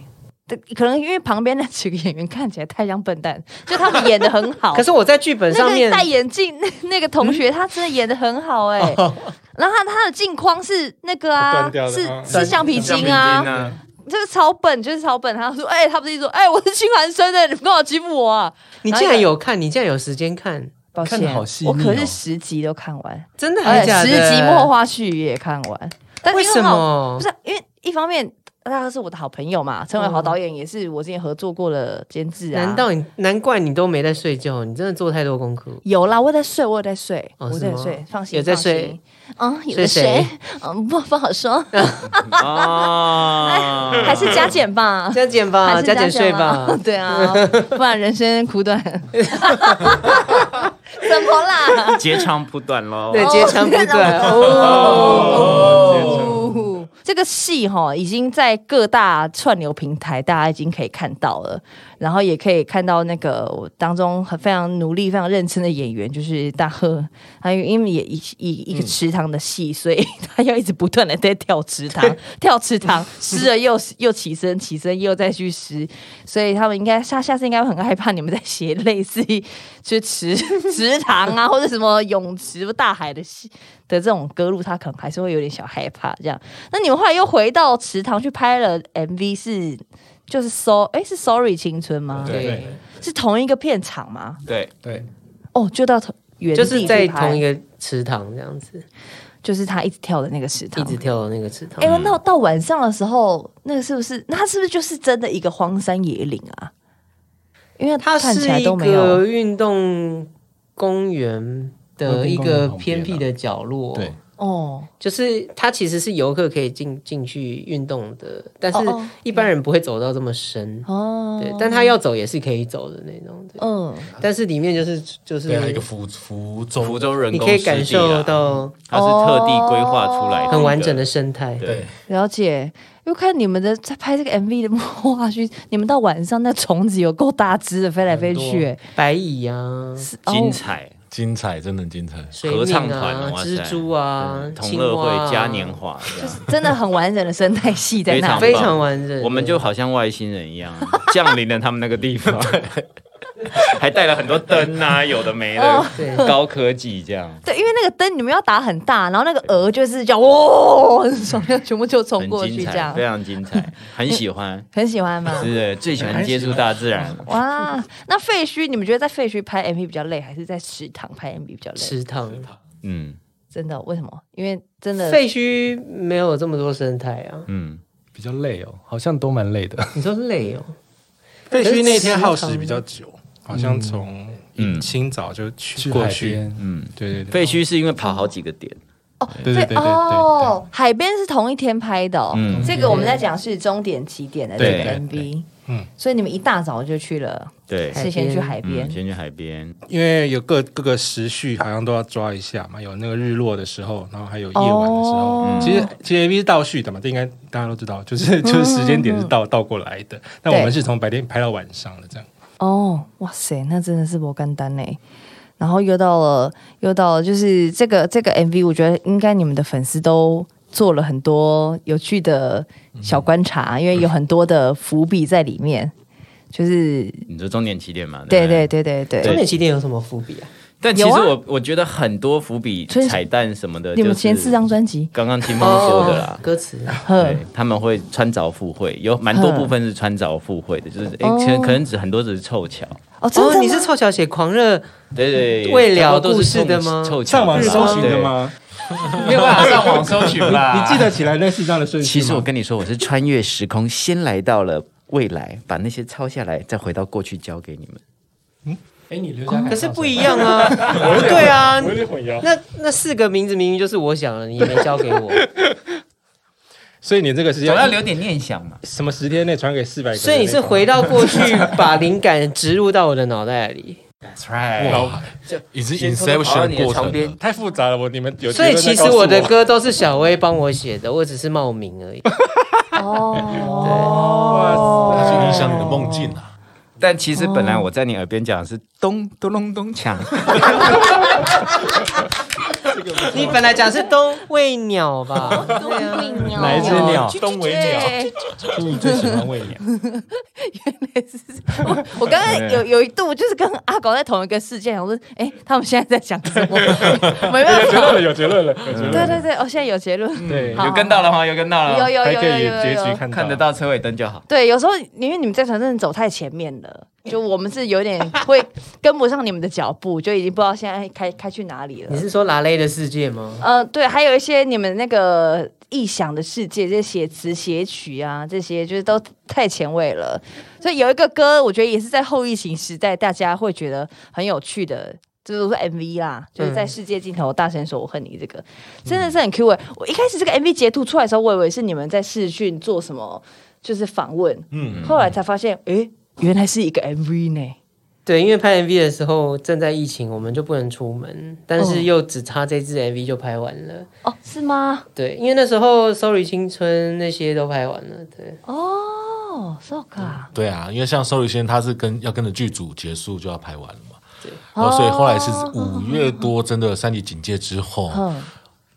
对可能因为旁边那几个演员看起来太像笨蛋，就他们演的很好。[LAUGHS] 可是我在剧本上面那个戴眼镜那那个同学，他真的演的很好 [LAUGHS] 哎、[LAUGHS] 然后他他的镜框是那个啊是啊是橡皮筋啊，这个草本，就是草本。他说：“哎、他不是一说，哎、我是清寒生的，你干嘛欺负我啊你竟然有看，你竟然有时间看，？”抱歉，好细哦我可是十集都看完，真的还是假的？十集幕后花絮也看完。但是为什么不？是因为一方面。他是我的好朋友嘛，陈伟豪导演也是我之前合作过的监制啊。难道你难怪你都没在睡觉？你真的做太多功课。有啦，我有在睡，我有在睡，我在睡，放心，有在睡，嗯，有在睡睡，[LAUGHS] 嗯，不不好说，[LAUGHS] 哦，还是加减吧，加减吧，加减睡吧。[LAUGHS] 对啊，不然人生苦短。怎么啦？截长补短喽。对，截长补短哦。哦，这个戏哈已经在各大串流平台，大家已经可以看到了，然后也可以看到那个我当中很非常努力、非常认真的演员，就是大贺，还有因为也一一一个池塘的戏，所以他要一直不断的在跳池塘，[LAUGHS] 跳池塘，湿了又又起身，起身又再去湿，所以他们应该下下次应该会很害怕你们在写类似于就池池塘啊，或者什么泳池、大海的戏的这种歌路，他可能还是会有点小害怕这样。那你们后来又回到池塘去拍了 MV，是就是 So 哎是 Sorry 青春吗？对，是同一个片场吗？对，对，哦，就到同原地就是在同一，个池塘这样子，就是他一直跳的那个池塘一，直跳的那个池塘。哎、那到晚上的时候，那个是不是？那他是不是就是真的一个荒山野岭啊？因为它看起来是一都没有个运动公园的一个偏僻的角落。对，哦，就是它其实是游客可以进进去运动的，但是一般人不会走到这么深。哦，对，但他要走也是可以走的那种。对嗯，但是里面就是就是对啊，一个福福州福州人你可以工湿地感受啦，到它是特地规划出来很完整的生态。对，了解。因为看你们的在拍这个 MV 的幕后花絮，[LAUGHS] 你们到晚上那虫子有够大只的，飞来飞去、哎白蚁啊，是精。哦彩。精彩，真的很精彩。合唱团蜘蛛啊，同乐会嘉年华就是，真的很完整的生态系在那里。非常非常完整。我们就好像外星人一样 [LAUGHS] 降临了他们那个地方。[LAUGHS] [LAUGHS] [LAUGHS] 还带了很多灯啊，有的没哦的，高科技这样，对，因为那个灯你们要打很大，然后那个鹅就是叫哇，很爽，全部就冲很过去这样，非，常精彩，很喜欢，[LAUGHS] 很喜欢吗？是的，最喜欢接触大自然。[LAUGHS] 哇，那废墟，你们觉得在废墟拍 MV 比较累，还是在池塘拍 MV 比较累？池塘嗯真的？为什么？因为真的废墟没有这么多生态啊，嗯，比较累哦，好像都蛮累的。你说累哦？废墟那天耗时比较久，好像从嗯。清早就去去海过去。边，嗯，对对对，废墟是因为跑好几个点，哦。对对对对哦，海边是同一天拍的哦。嗯。这个我们在讲是终点起点的这个对？MV，嗯。所以你们一大早就去了，对，是先去海边。嗯，，先去海边，因为有各各个时序好像都要抓一下嘛，有那个日落的时候，然后还有夜晚的时候。哦。其实其实 MV 是倒序的嘛，这应该大家都知道，就是 [LAUGHS] 就是时间点是倒倒过来的。但我们是从白天拍到晚上的这样。哦，哇塞，那真的是不干单呢。然后又到了，又到了，就是这个这个 MV，我觉得应该你们的粉丝都做了很多有趣的小观察，因为有很多的伏笔在里面。就是你说终点起点嘛？对对对对对，终点起点有什么伏笔啊？但其实我我觉得很多伏笔彩蛋什么的，你们就前四张专辑，刚刚听风说的啦。歌词呵对，他们会穿凿附会，有蛮多部分是穿凿附会的，就是哎，哦可能可能只很多只是凑巧，哦，真的你是凑巧写狂热，对对，对未了故事的吗凑巧上网搜寻的？吗？[LAUGHS] 没有办法上网搜寻啦？你记得起来那四张的顺序？其实我跟你说，我是穿越时空，先来到了未来，把那些抄下来，再回到过去交给你们。哎，你留下可是不一样啊。不 [LAUGHS] 对啊，我有点混淆。那那四个名字明明就是我想的，你没交给我，[LAUGHS] 所以你这个是总要留点念想嘛。什么十天内传给四百个？所以你是回到过去，把灵感植入到我的脑袋里。That's right。哇，已经 Inception 过程了。太复杂了，我你们有所以其实我的歌都是小薇帮我写的，我只是冒名而已。[LAUGHS] 哦，它是影响你的梦境啊。但其实本来我在你耳边讲的是咚咚咚咚锵，[LAUGHS] 你本来讲是东喂鸟吧？对啊，哪一只鸟？东喂鸟，听你最喜欢喂鸟，我我刚刚有有一度就是跟阿狗在同一个事件，我说，哎，他们现在在讲什么？没办法，有结论了，有结论了。对对对，哦，现在有结论，对，有跟到了吗？有跟到了，有有有还可以有有有有。结局看看得。到车尾灯就好。对，有时候因为你们在船上走太前面了，就我们是有点会跟不上你们的脚步，就已经不知道现在开开去哪里了你。是说拉雷的世界吗？呃，对，还有一些你们那个臆想的世界，这些写词写曲啊，这些就是都太前卫了。所以有一个歌，我觉得也是在后疫情时代，大家会觉得很有趣的。这都是 MV 啦，就是在世界尽头大声说我恨你这个，真的是很 Q 哎、我一开始这个 MV 截图出来的时候，我以为是你们在试训做什么，就是访问，嗯，后来才发现，诶，原来是一个 MV 呢。对，因为拍 MV 的时候正在疫情，我们就不能出门，但是又只差这支 MV 就拍完了。哦，是吗？对，因为那时候《Sorry 青春》那些都拍完了。对，哦，so 卡，对啊，因为像《收礼先》，他是跟要跟着剧组结束就要拍完了嘛。对然后所以后来是五月多，真的三级警戒之后，嗯，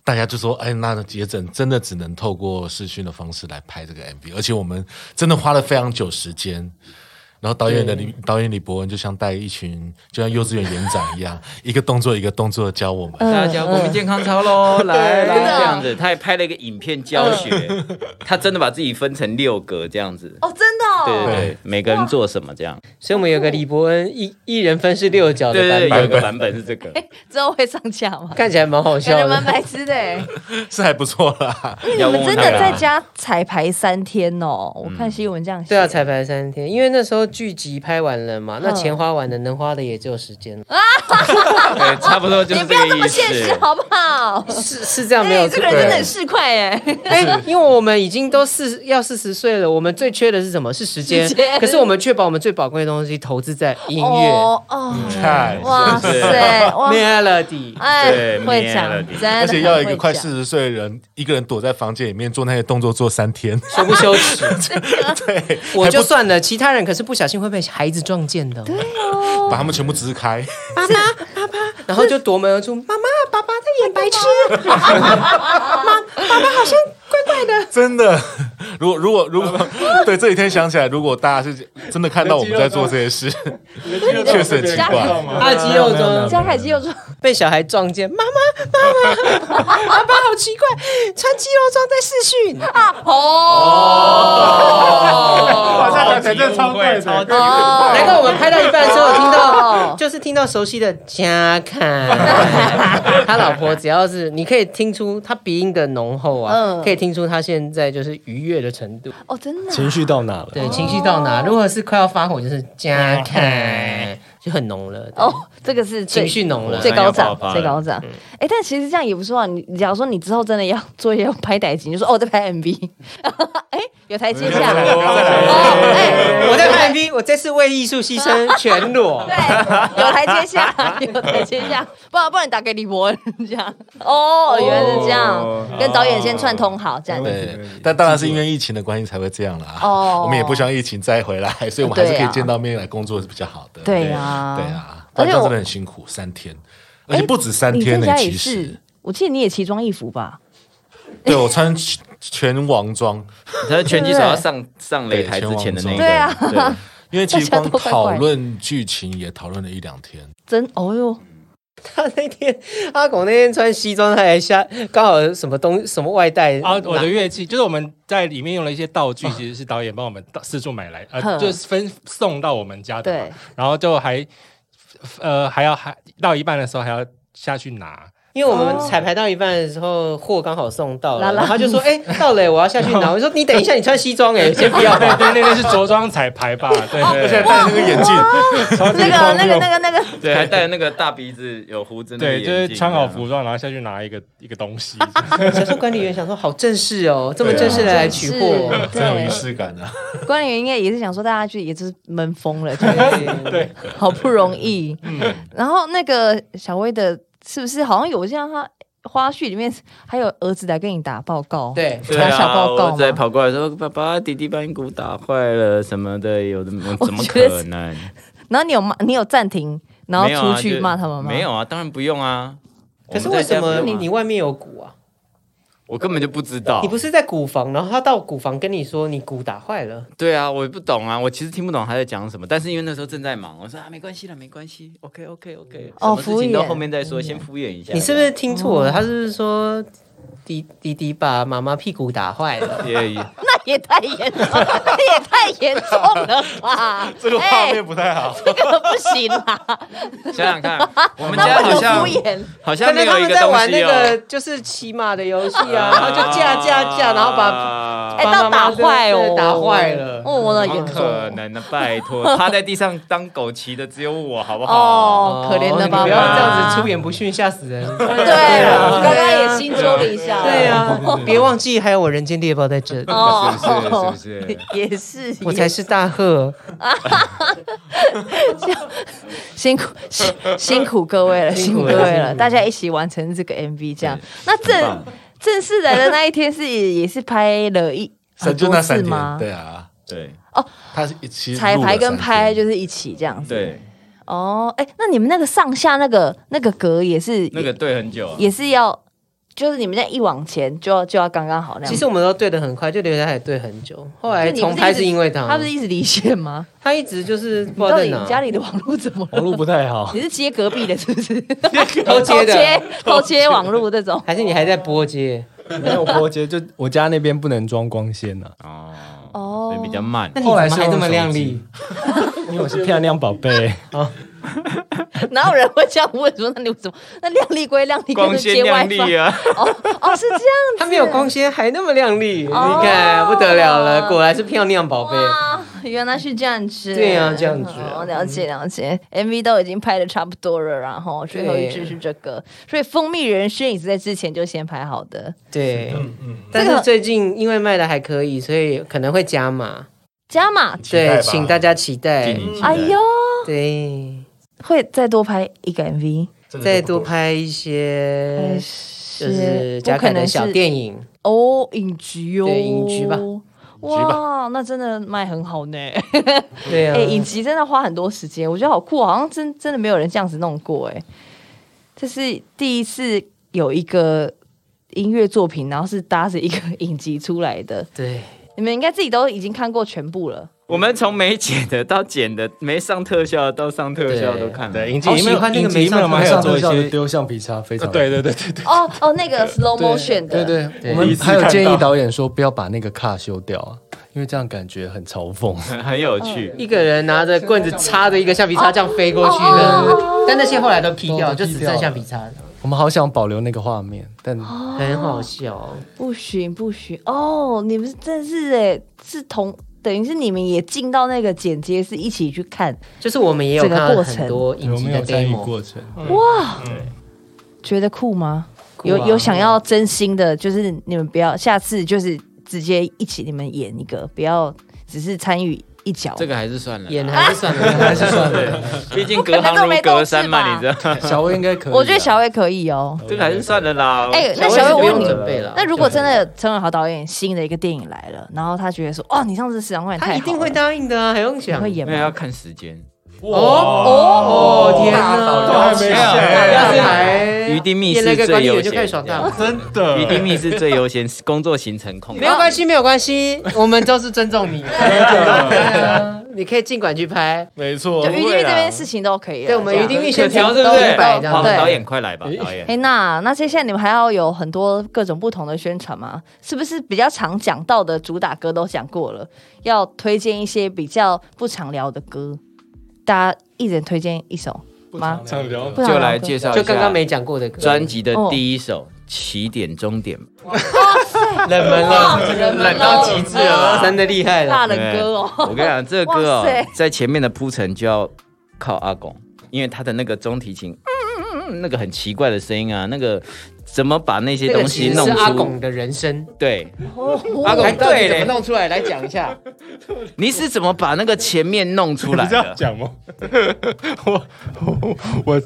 大家就说：“哎，那也整真的只能透过视讯的方式来拍这个 MV，而且我们真的花了非常久时间。”然后导演的李导演李伯恩就像带一群，就像幼稚园园长一样，[LAUGHS] 一个动作一个动作的教我们。大家国民健康操喽，来真的这样子，他还拍了一个影片教学，[LAUGHS] 他真的把自己分成六格这样子。哦，真的、哦，对对对，每个人做什么这样？所以我们有个李伯恩一一人分饰六角的版本，有一个版本是这个，[LAUGHS] 之后会上架吗？看起来蛮好感笑觉蛮的。白痴的欸。是还不错啦。你们真的在家彩排三天哦？我看新闻这样写。对啊，彩排三天，因为那时候剧集拍完了嘛，那嗯钱花完了，能花的也只有时间了。对，[LAUGHS] 差不多就是你不要这么现实思。好不好？是是这样，没有哎，错。这个人真的对很市侩哎。哎，因为我们已经都四要四十岁了，我们最缺的是什么？是时间时间。可是我们却把我们最宝贵的东西投资在音乐、哦哦，看，哇是塞，哇，melody。哎对，会讲 melody，真的而且要一个快四十岁的人，一个人躲在房间里面做那些动作做三天，羞不羞耻？[LAUGHS] 对，我就算了，其他人可是不小心会被孩子撞见的对哦，把他们全部支开。爸爸，爸爸然后就夺门而出。妈妈，爸爸在演白痴。[LAUGHS] [LAUGHS] 真的，如果如果如果对这几天想起来，如果大家是真的看到我们在做这些事，确实很奇怪。他的肌肉装加凯肌肉装，被小孩撞见，妈妈妈妈，爸爸好奇怪，穿肌肉装在试训啊！哦，超怪的难怪我们拍到一半的时候，听到就是听到熟悉的加凯，[LAUGHS] 他老婆只要是你可以听出他鼻音的浓厚啊，嗯。可以听出他现在就是愉悦的程度。哦，真的啊情绪到哪了？对，情绪到哪？如果是快要发火，就是加凯，就很浓了。哦，这个是最情绪浓了最高涨最高涨。哎，但其实这样也不错啊。你假如说你之后真的要做一些拍台机，你就说哦，我在拍 MV，[LAUGHS] 哎，有台阶下。哦，哎，我在拍 MV，我这次为艺术牺牲 [LAUGHS] 全裸。对，有台阶下，有台阶下，不然不然你打给李博恩这样。哦，原来是这样哦，跟导演先串通好这样子。对，但当然是因为疫情的关系才会这样啦。哦我们也不希望疫情再回来，所以我们还是可以见到面来工作是比较好的。对呀，对。啊，而且真的很辛苦，三天，而且不止三天呢。你家也其实是，，我记得你也奇装异服吧？对我穿全王装，他是拳击手要上上擂台之前的那个，对啊对因为其实光讨论剧情也讨论了一两天。真哦哟，[LAUGHS] 他那天阿狗那天穿西装，他还下刚好什么东什么外带啊，我的乐器就是我们在里面用了一些道具，[LAUGHS] 其实是导演帮我们到四处买来，呃，就是分送到我们家的然后就还呃还要还到一半的时候还要下去拿。因为我们彩排到一半的时候，货刚好送到然后他就说：[LAUGHS] “哎、到了，我要下去拿。”我说：“你等一下，你穿西装哎，[LAUGHS] 先不要。对对，那个是着装彩排吧？[LAUGHS] 对对而且戴那个眼镜，那个那个那个那个，对，还戴那个大鼻子有胡子那个对，眼镜就是穿好服装，然后下去拿一个一个东西。小说管理员想说：“好正式哦，这么正式的来取货。是真有仪式感啊！管理员应该也是想说，大家去也就是闷疯了，就对”对，好不容易。然后那个小薇的，是不是好像有像他花絮里面还有儿子来跟你打报告？对对打小啊，报告我再吗？跑过来说：“爸爸，弟弟把你鼓打坏了什么的，有的 [LAUGHS] 怎么可能？然后你有骂，你有暂停，然后出去骂他们吗？没有，啊，当然不用啊。可是为什么你你外面有鼓啊？我根本就不知道。你不是在鼓房，然后他到鼓房跟你说你鼓打坏了，对啊，我也不懂啊，我其实听不懂他在讲什么，但是因为那时候正在忙，我说啊，没关系了，没关系，OK OK OK，哦什么事情都敷衍后面再说，先敷衍一下。你是不是听错了？他是不是说弟弟弟把妈妈屁股打坏了？[LAUGHS] 也也那也太严重，那也太严重了吧？[LAUGHS] 这个画哎面不太好。这个不行啦，[LAUGHS] 想想看，我们家好像敷衍。好可能他像没有一个们在玩东西那个哦。就是骑马的游戏啊，然后就架架架，然后把把哎，到打坏哦，打坏了哦，我的怎么严重可能呢？拜托，趴在地上当狗骑的只有我，好不好？哦，可怜的妈妈不要这。样子出言不逊，吓死人。对我，刚刚也新说了一下。对呀，别忘记还有我人间猎豹在这里，[LAUGHS] 哦，是不是？是不是？也是，我才是大鹤。[LAUGHS] 辛苦辛辛苦各位了，辛苦各位了，大家一起完成这个 MV，这样。那正正式来的那一天是 [LAUGHS] 也是拍了一很多那三天次吗，？对啊，对哦他是一起彩排跟拍就是是一起这样子。对，哦，哎，那你们那个上下那个那个格也是那个对很久啊。也是要，就是你们在一往前就要就要刚刚好那样。其实我们都对的很快，就刘在海对很久。后来重拍是因为他，他不是一直离线吗？他一直就是不知道在哪，家里的网络怎么？网络不太好，你是接隔壁的，是不是？[LAUGHS] 偷接的，[LAUGHS] 偷接网络这种。还是你还在拨接？没有拨接，就我家那边不能装光纤呐、哦哦所以比较慢那。你怎么还这么靓丽？[LAUGHS] 因为我是漂亮宝贝。[LAUGHS] 哪有人会这样问说？那你怎么？[LAUGHS] 那亮丽归亮丽，光鲜亮丽啊！[LAUGHS] 哦哦，是这样子。他没有光鲜，还那么靓丽，哦你看不得了了，果然是漂亮宝贝。啊，原来是这样子。对啊这样子我哦，了解了解。MV 都已经拍的差不多了，然后最后一支是这个，所以《蜂蜜人生》也是在之前就先拍好的。对，但是最近因为卖的还可以，所以可能会加码。加码，对，请大家期待。期待哎呦，对，会再多拍一个 MV，再多拍一些，就是不贾凯的小可能小电影。哦，影集哦，对影集吧哇，那真的卖很好呢。对啊哎、[LAUGHS] 影集真的花很多时间，我觉得好酷，好像真真的没有人这样子弄过哎。这是第一次有一个音乐作品，然后是搭着一个 [LAUGHS] 影集出来的。对，你们应该自己都已经看过全部了。我们从没剪的到剪的，没上特效到上特效都看了。对，影集好里面喜欢那个影集里面我们还有上做一些，丢橡皮擦，非常对对对对对，哦哦，那个 slow motion 的，对对，对。我们还有建议导演说不要把那个卡修掉啊，因为这样感觉很嘲讽。很 [LAUGHS] 很有趣。一个人拿着棍子插着一个橡皮擦这样飞过去的，但那些后来都 P 掉，就只剩橡皮擦了，我们好想保留那个画面，但很好笑。不行不行。哦，你们真是哎，是同等于是你们也进到那个剪接，是一起去看，就是我们也有整个看到过程很多影我集的参与 demo，过程。哇觉得酷吗？酷啊有有想要真心的，就是你们不要下次就是直接一起你们演一个，不要只是参与一脚。这个还是算了，演还是算了，还是算了。毕竟隔行如隔山嘛，你知道？[LAUGHS] 小薇应该可以啊。我觉得小薇可以哦。这个还是算了啦。哎、那小薇我问你准备了，那如果真的陈伟豪导演新的一个电影来了，然后他觉得说，哦，你上次十两块太他一定会答应的啊，还用想你会？演因为要？看时间。哦哦哦天哪！还没没有想要是还余丁密是最优先开始爽大。真的余丁密是最优先，工作行程控。没有关系，没有关系，我们都是尊重你。[LAUGHS] 对啊，你可以尽管去拍。没错就，于丁密这边事情都可以了。对，我们余丁密可先调对不对？一百这样好，导演快来吧，导演哎、。那那接下来你们还要有很多各种不同的宣传吗？是不是比较常讲到的主打歌都讲过了？要推荐一些比较不常聊的歌，大家一人推荐一首吗？就来介绍一下就刚刚没讲过的歌，专辑的第一首《起点终点》，冷门了，冷到极致了。真的厉害了。大了。冷歌哦。我跟你讲，这个歌哦，在前面的铺陈就要靠阿公，因为他的那个中提琴，嗯嗯嗯，那个很奇怪的声音啊，那个怎么把那些东西弄其实是阿？拱的人生，对，阿拱对怎么，弄出来？来讲一下。[LAUGHS] 你是怎么把那个前面弄出来的？讲吗？[LAUGHS] 我我我我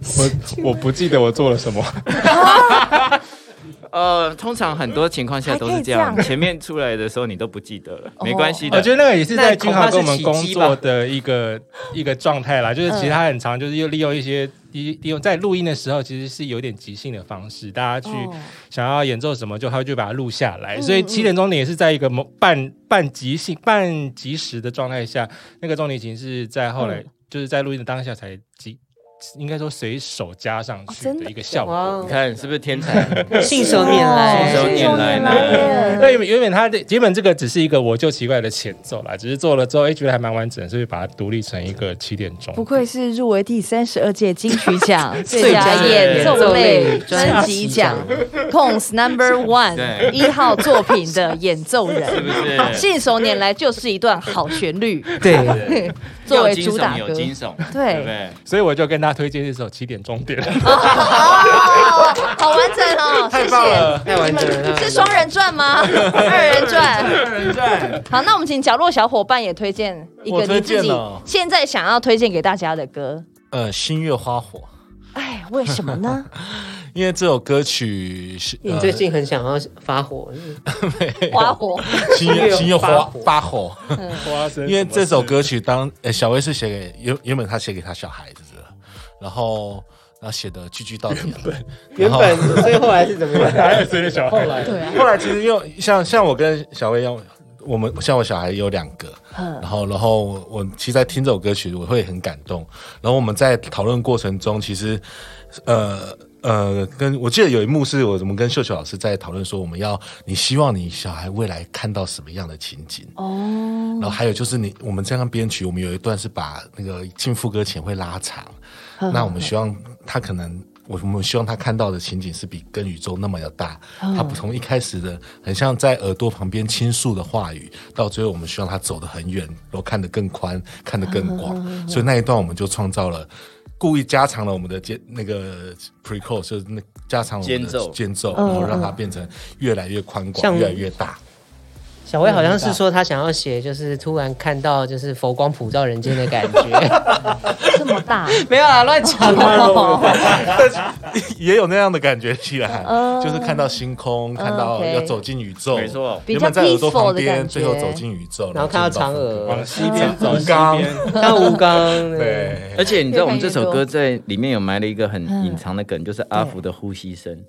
我不记得我做了什么。[LAUGHS] 呃，通常很多情况下都是这样，前面出来的时候你都不记得了，哦没关系的。我觉得那个也是在君豪跟我们工作的一个一个状态啦，就是其实他很常就是又利用一些利利用在录音的时候，其实是有点即兴的方式，大家去哦想要演奏什么，就他就把它录下来。嗯所以七点钟点也是在一个某半半即兴、半即时的状态下，那个钟点琴是在后来、嗯就是在录音的当下才即。应该说随手加上去的？的一个效果。哇你，看是不是天才？[LAUGHS] 信手拈来，信手拈来。呢耶对，原本它的原本这个只是一个我就奇怪的前奏啦，只是做了之后，哎，觉得还蛮完整，所以把它独立成一个起点钟。不愧是入围第三十二届金曲奖 [LAUGHS] 最最佳佳演奏类专辑奖 t o n s Number One 一号作品的演奏是人，[LAUGHS] 不是？信手拈来就是一段好旋律，对，作为主打歌有惊悚，[LAUGHS] 对对不对？所以我就跟大家推荐这首《起点终点》。哦，好完整哦，[LAUGHS] 谢谢。太完整了。是双人转吗？[LAUGHS] 二人转。二人转。好，那我们请角落小伙伴也推荐一个你自己现在想要推荐给大家的歌。呃，星月花火，哎，为什么呢？因为这首歌曲是你最近很想要发火，[LAUGHS] 花火。星月星月花发火发火，[LAUGHS] 花生因为这首歌曲当呃小薇是写给原原本他写给他小孩子的，然后然后写的句句到底。原本所以后来是怎么样？[LAUGHS] 还有谁的小孩？对啊。后来其实又像像我跟小薇一样，我们像我小孩有两个，嗯然后然后我其实，在听这首歌曲，我会很感动。然后我们在讨论过程中，其实呃呃，跟我记得有一幕是我们跟秀秀老师在讨论说，我们要你希望你小孩未来看到什么样的情景。哦。然后还有就是你，我们这样编曲，我们有一段是把那个进副歌前会拉长，那我们希望他可能，我我们希望他看到的情景是比跟宇宙那么的大，他不从一开始的很像在耳朵旁边倾诉的话语，到最后我们希望他走得很远，然后看得更宽，看得更广，所以那一段我们就创造了。故意加长了我们的间那个 pre chorus，就是那加长我们的间奏间奏，嗯然后让它变成越来越宽广，越来越大。小薇好像是说她想要写，就是突然看到就是佛光普照人间的感觉。[LAUGHS] 这么大。没有啊，乱讲。[LAUGHS] 也有那样的感觉起来，嗯就是看到星空，看到要走进宇宙，没错。原本在耳朵旁边，最后走进宇宙，然后看到嫦娥往西边走，西边。看吴刚，对，而且你知道我们这首歌在里面有埋了一个很嗯隐藏的梗，就是阿福的呼吸声。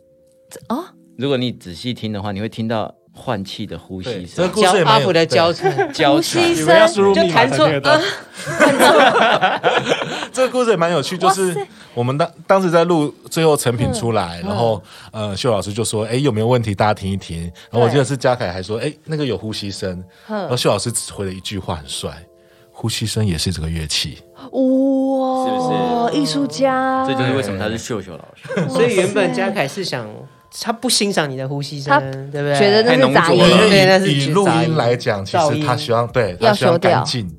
哦，如果你仔细听的话，你会听到换气的呼吸对，这个声，故事也蛮有交阿福的交对传，交 [LAUGHS] 吸传。以为要输入就密码弹错才听得到啊。[LAUGHS] 这个故事也蛮有趣，就是我们当当时在录最后成品出来，然后呃，秀老师就说：“哎，有没有问题？大家听一听。”然后我记得是嘉凯还说：“哎，那个有呼吸声。”然后秀老师只回了一句话，很帅：“呼吸声也是这个乐器。哇，是不是艺术家，这就是为什么他是秀秀老师。所以原本嘉凯是想，他不欣赏你的呼吸声他，对不对？觉得那是杂音。浊了”对那是以以录音来讲，其实他希望对要他希望修掉。干净。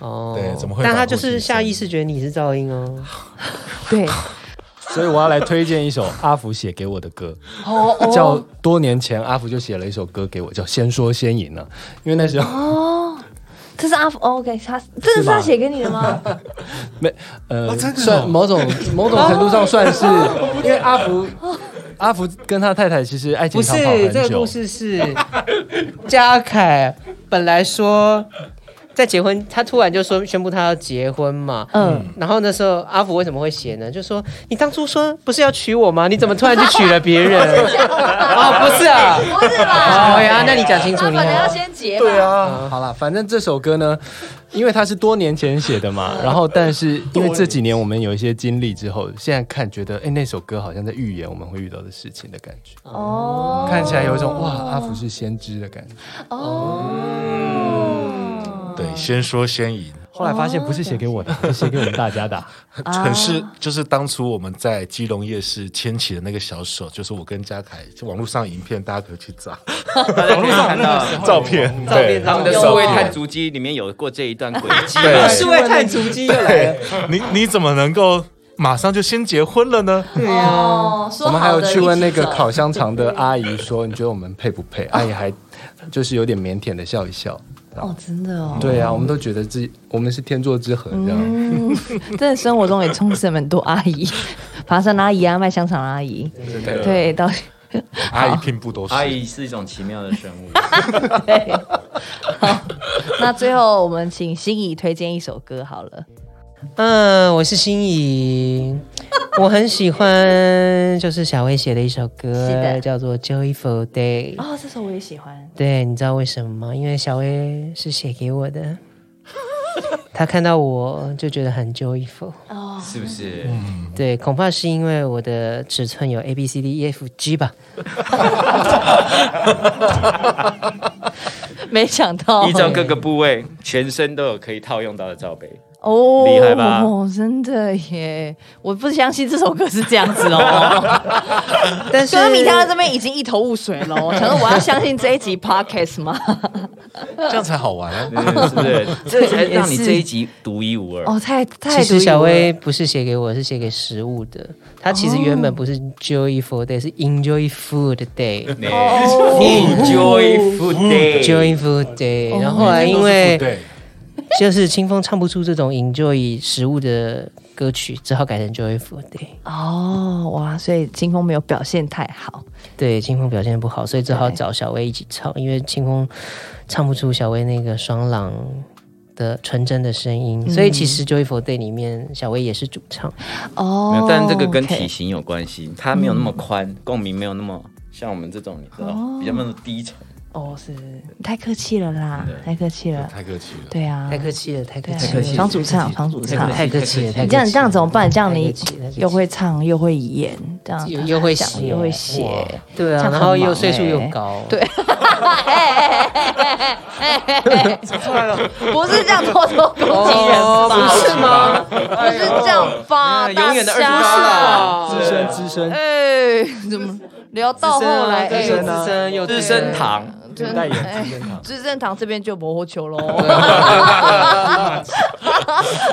哦。对怎么会但他就是下意识觉得你是噪音哦。[LAUGHS] 对，[LAUGHS] 所以我要来推荐一首阿福写给我的歌，哦叫多年前阿福就写了一首歌给我，叫《先说先赢》了。因为那时候哦，这是阿福、哦、，OK，他这个是他写给你的吗？[LAUGHS] 没呃，哦。算某种某种程度上算是，因为阿福阿福跟他太太其实爱情不是长跑很久。这个故，事是嘉凯本来说在结婚，他突然就说宣布他要结婚嘛。嗯，然后那时候阿福为什么会写呢？就说你当初说不是要娶我吗？你怎么突然就娶了别人？[LAUGHS] 哦，不是啊，不是吧？哦呀，那你讲清楚，你他本来要。先结嘛，对啊，好了，反正这首歌呢，因为它是多年前写的嘛，[LAUGHS] 然后但是因为这几年我们有一些经历之后，现在看觉得，哎，那首歌好像在预言我们会遇到的事情的感觉，哦，看起来有一种哇，阿福是先知的感觉。哦，对，先说先赢。后来发现不是写给我的，是写给我们大家的 [LAUGHS] 啊。很是就是当初我们在基隆夜市牵起的那个小手，就是我跟嘉凯，就网络上影片大家可以去找 [LAUGHS] 网络上看到照片，对，他们的有数位啊探足迹里面有过这一段轨迹。对数位探足迹又来了，你你怎么能够马上就先结婚了呢？哦，说我们还有去问那个烤香肠的阿姨说，你觉得我们配不配？阿姨还就是有点腼腆的笑一笑。哦，真的哦，对啊，我们都觉得自己我们是天作之合这样。嗯，[LAUGHS] 真的生活中也充斥很多阿姨，[LAUGHS] 爬山阿姨啊，卖香肠阿姨，对，到阿姨并不都是？阿姨是一种奇妙的生物。[LAUGHS] 对，好，那最后我们请心怡推荐一首歌好了。嗯，我是心怡，[LAUGHS] 我很喜欢，就是小薇写的一首是歌的，叫做《Joyful Day》。哦，这首我也喜欢。对，你知道为什么吗？因为小薇是写给我的，[LAUGHS] 她看到我就觉得很 joyful。哦，是不是？嗯对，恐怕是因为我的尺寸有 A B C D E F G 吧。[LAUGHS] 没想到依照各个部位，全身都有可以套用到的罩杯。哦，厉害吧哦，真的耶！我不相信这首歌是这样子哦。[LAUGHS] 但是歌迷听到这边已经一头雾水了，我 [LAUGHS] 想说我要相信这一集 podcast 吗？这样才好玩啊！[LAUGHS] 嗯是不是？这才让你这一集独一无二。哦，太太其实小薇不是写给我，是写给食物的。她其实原本不是 joyful day，是 enjoy food day。哦 Enjoy food day。joyful day，然后后来因为对，就是清风唱不出这种 enjoy 食物的歌曲，只好改成 joyful day。哦，哇！所以清风没有表现太好。对，清风表现不好，所以只好找小薇一起唱，因为清风唱不出小薇那个爽朗的纯真的声音，所以其实 joyful day 里面小薇也是主唱。哦但这个跟体型有关系，它没有那么宽，共鸣没有那么像我们这种，你知道，比较那么低沉。哦，是。你太客气了啦，太客气了。太客气了。对啊，太客气了，太客气了，双主唱，双主唱。太客气了，太客气了。你这样你这样怎么办？这样你太客气了太客气了。又会唱又会演，这样。又又会讲写。又会写，对啊，然后又忙岁数又欸。高，对，[LAUGHS] 不是这样偷偷攻击人吧？不是吗？不是这样吧？永远的二十资深资深哎，怎么聊到后来？哎资深啊资深又 [LAUGHS] 资深堂，真代言哎资深堂资生堂这边就模糊球喽。[LAUGHS]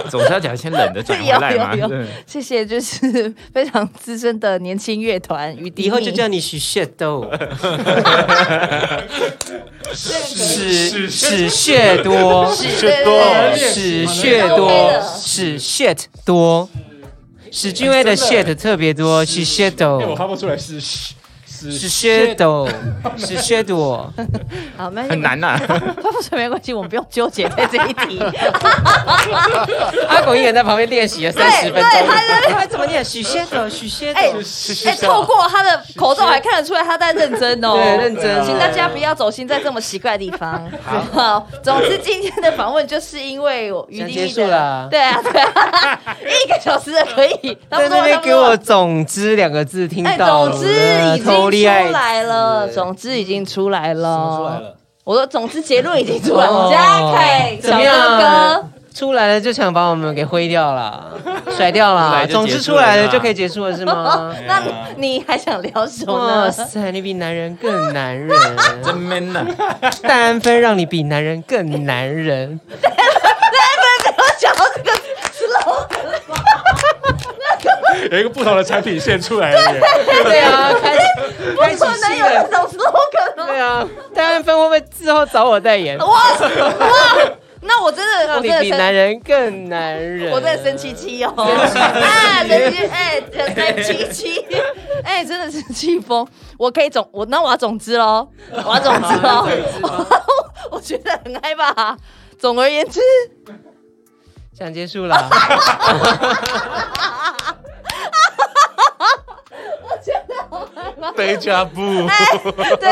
总是要讲一些冷的转回有来嘛。谢谢，就是非常资深的年轻乐团于迪以后就叫你许血豆，史史血多，是多。史血多，史 shit 多，史俊威的 shit 特别多，许血哎我豆。发不出来是是是 shadow，[LAUGHS] 是 shadow。好，没很难呐。不 [LAUGHS] 是没关系，我们不用纠结在这一题。[LAUGHS] 阿狗一个人在旁边练习了三十分钟。对，他在那边怎么念？许 shadow，许 shadow。哎哎，透过他的口罩还看得出来他在认真哦，对认真请大家不要走心在这么奇怪的地方。好，总之今天的访问就是因为我余想丽结束了对啊对啊，一个小时的可以，在那边给我“总之”两个字，听哎，到了总之已经厉害来了，总之已经出来了，出来了。我说总之结论已经出来了，哦嘉凯小怎么样哥哥。出来了就想把我们给挥掉了，[LAUGHS] 甩掉了。总之出来了就可以结束了是吗？[LAUGHS] 那你还想聊什么哇？塞，你比男人更男人，[LAUGHS] 真 man 呐！戴安芬让你比男人更男人。我讲到这个有一个不同的产品线出来了耶。对啊，开不 [LAUGHS] 可能新的。有这种 slogan 哦！对啊，戴安芬会不会之后找我代言？哇哇，那我真的，我让你比真的比，男人更男人。我真的生气气哦！哎，生气，哎，生气气，哎，真的是气疯。我可以总，我那我要总之喽，我要总之喽。我觉得很害怕。总而言之，想结束了。[LAUGHS] [LAUGHS] 贝加布，哎，对，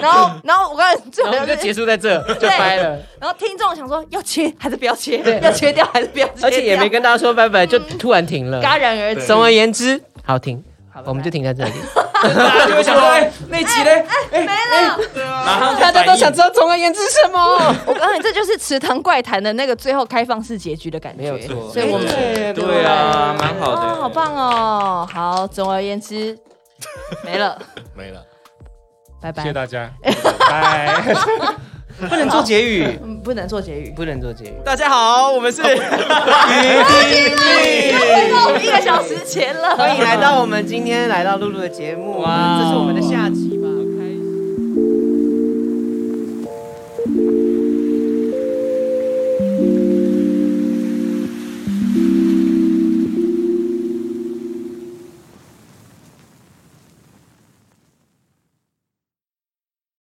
然后，然后我刚才最后然后就结束在这，就掰了。然后听众想说要切还是不要切，要切掉还是不要切掉，而且也没跟大家说拜拜，就突然停了。戛然而止。总而言之，好停，我们就停在这里。大家就会想说，哎，那集嘞，没了。马上大家都想知道总而言之什么？[LAUGHS] 我告诉你，这就是池塘怪谈的那个最后开放式结局的感觉。没有错所以我们对对啊，蛮好的，好。棒哦。好，总而言之，[LAUGHS] 没了，没了。拜拜。谢谢大家，拜。[LAUGHS] 不能做结语，嗯，不能做结语。不能做结语。大家好，我们是回到我们 [LAUGHS] 一个小时前了。欢迎来到我们今天来到露露的节目，哇这是我们的下集。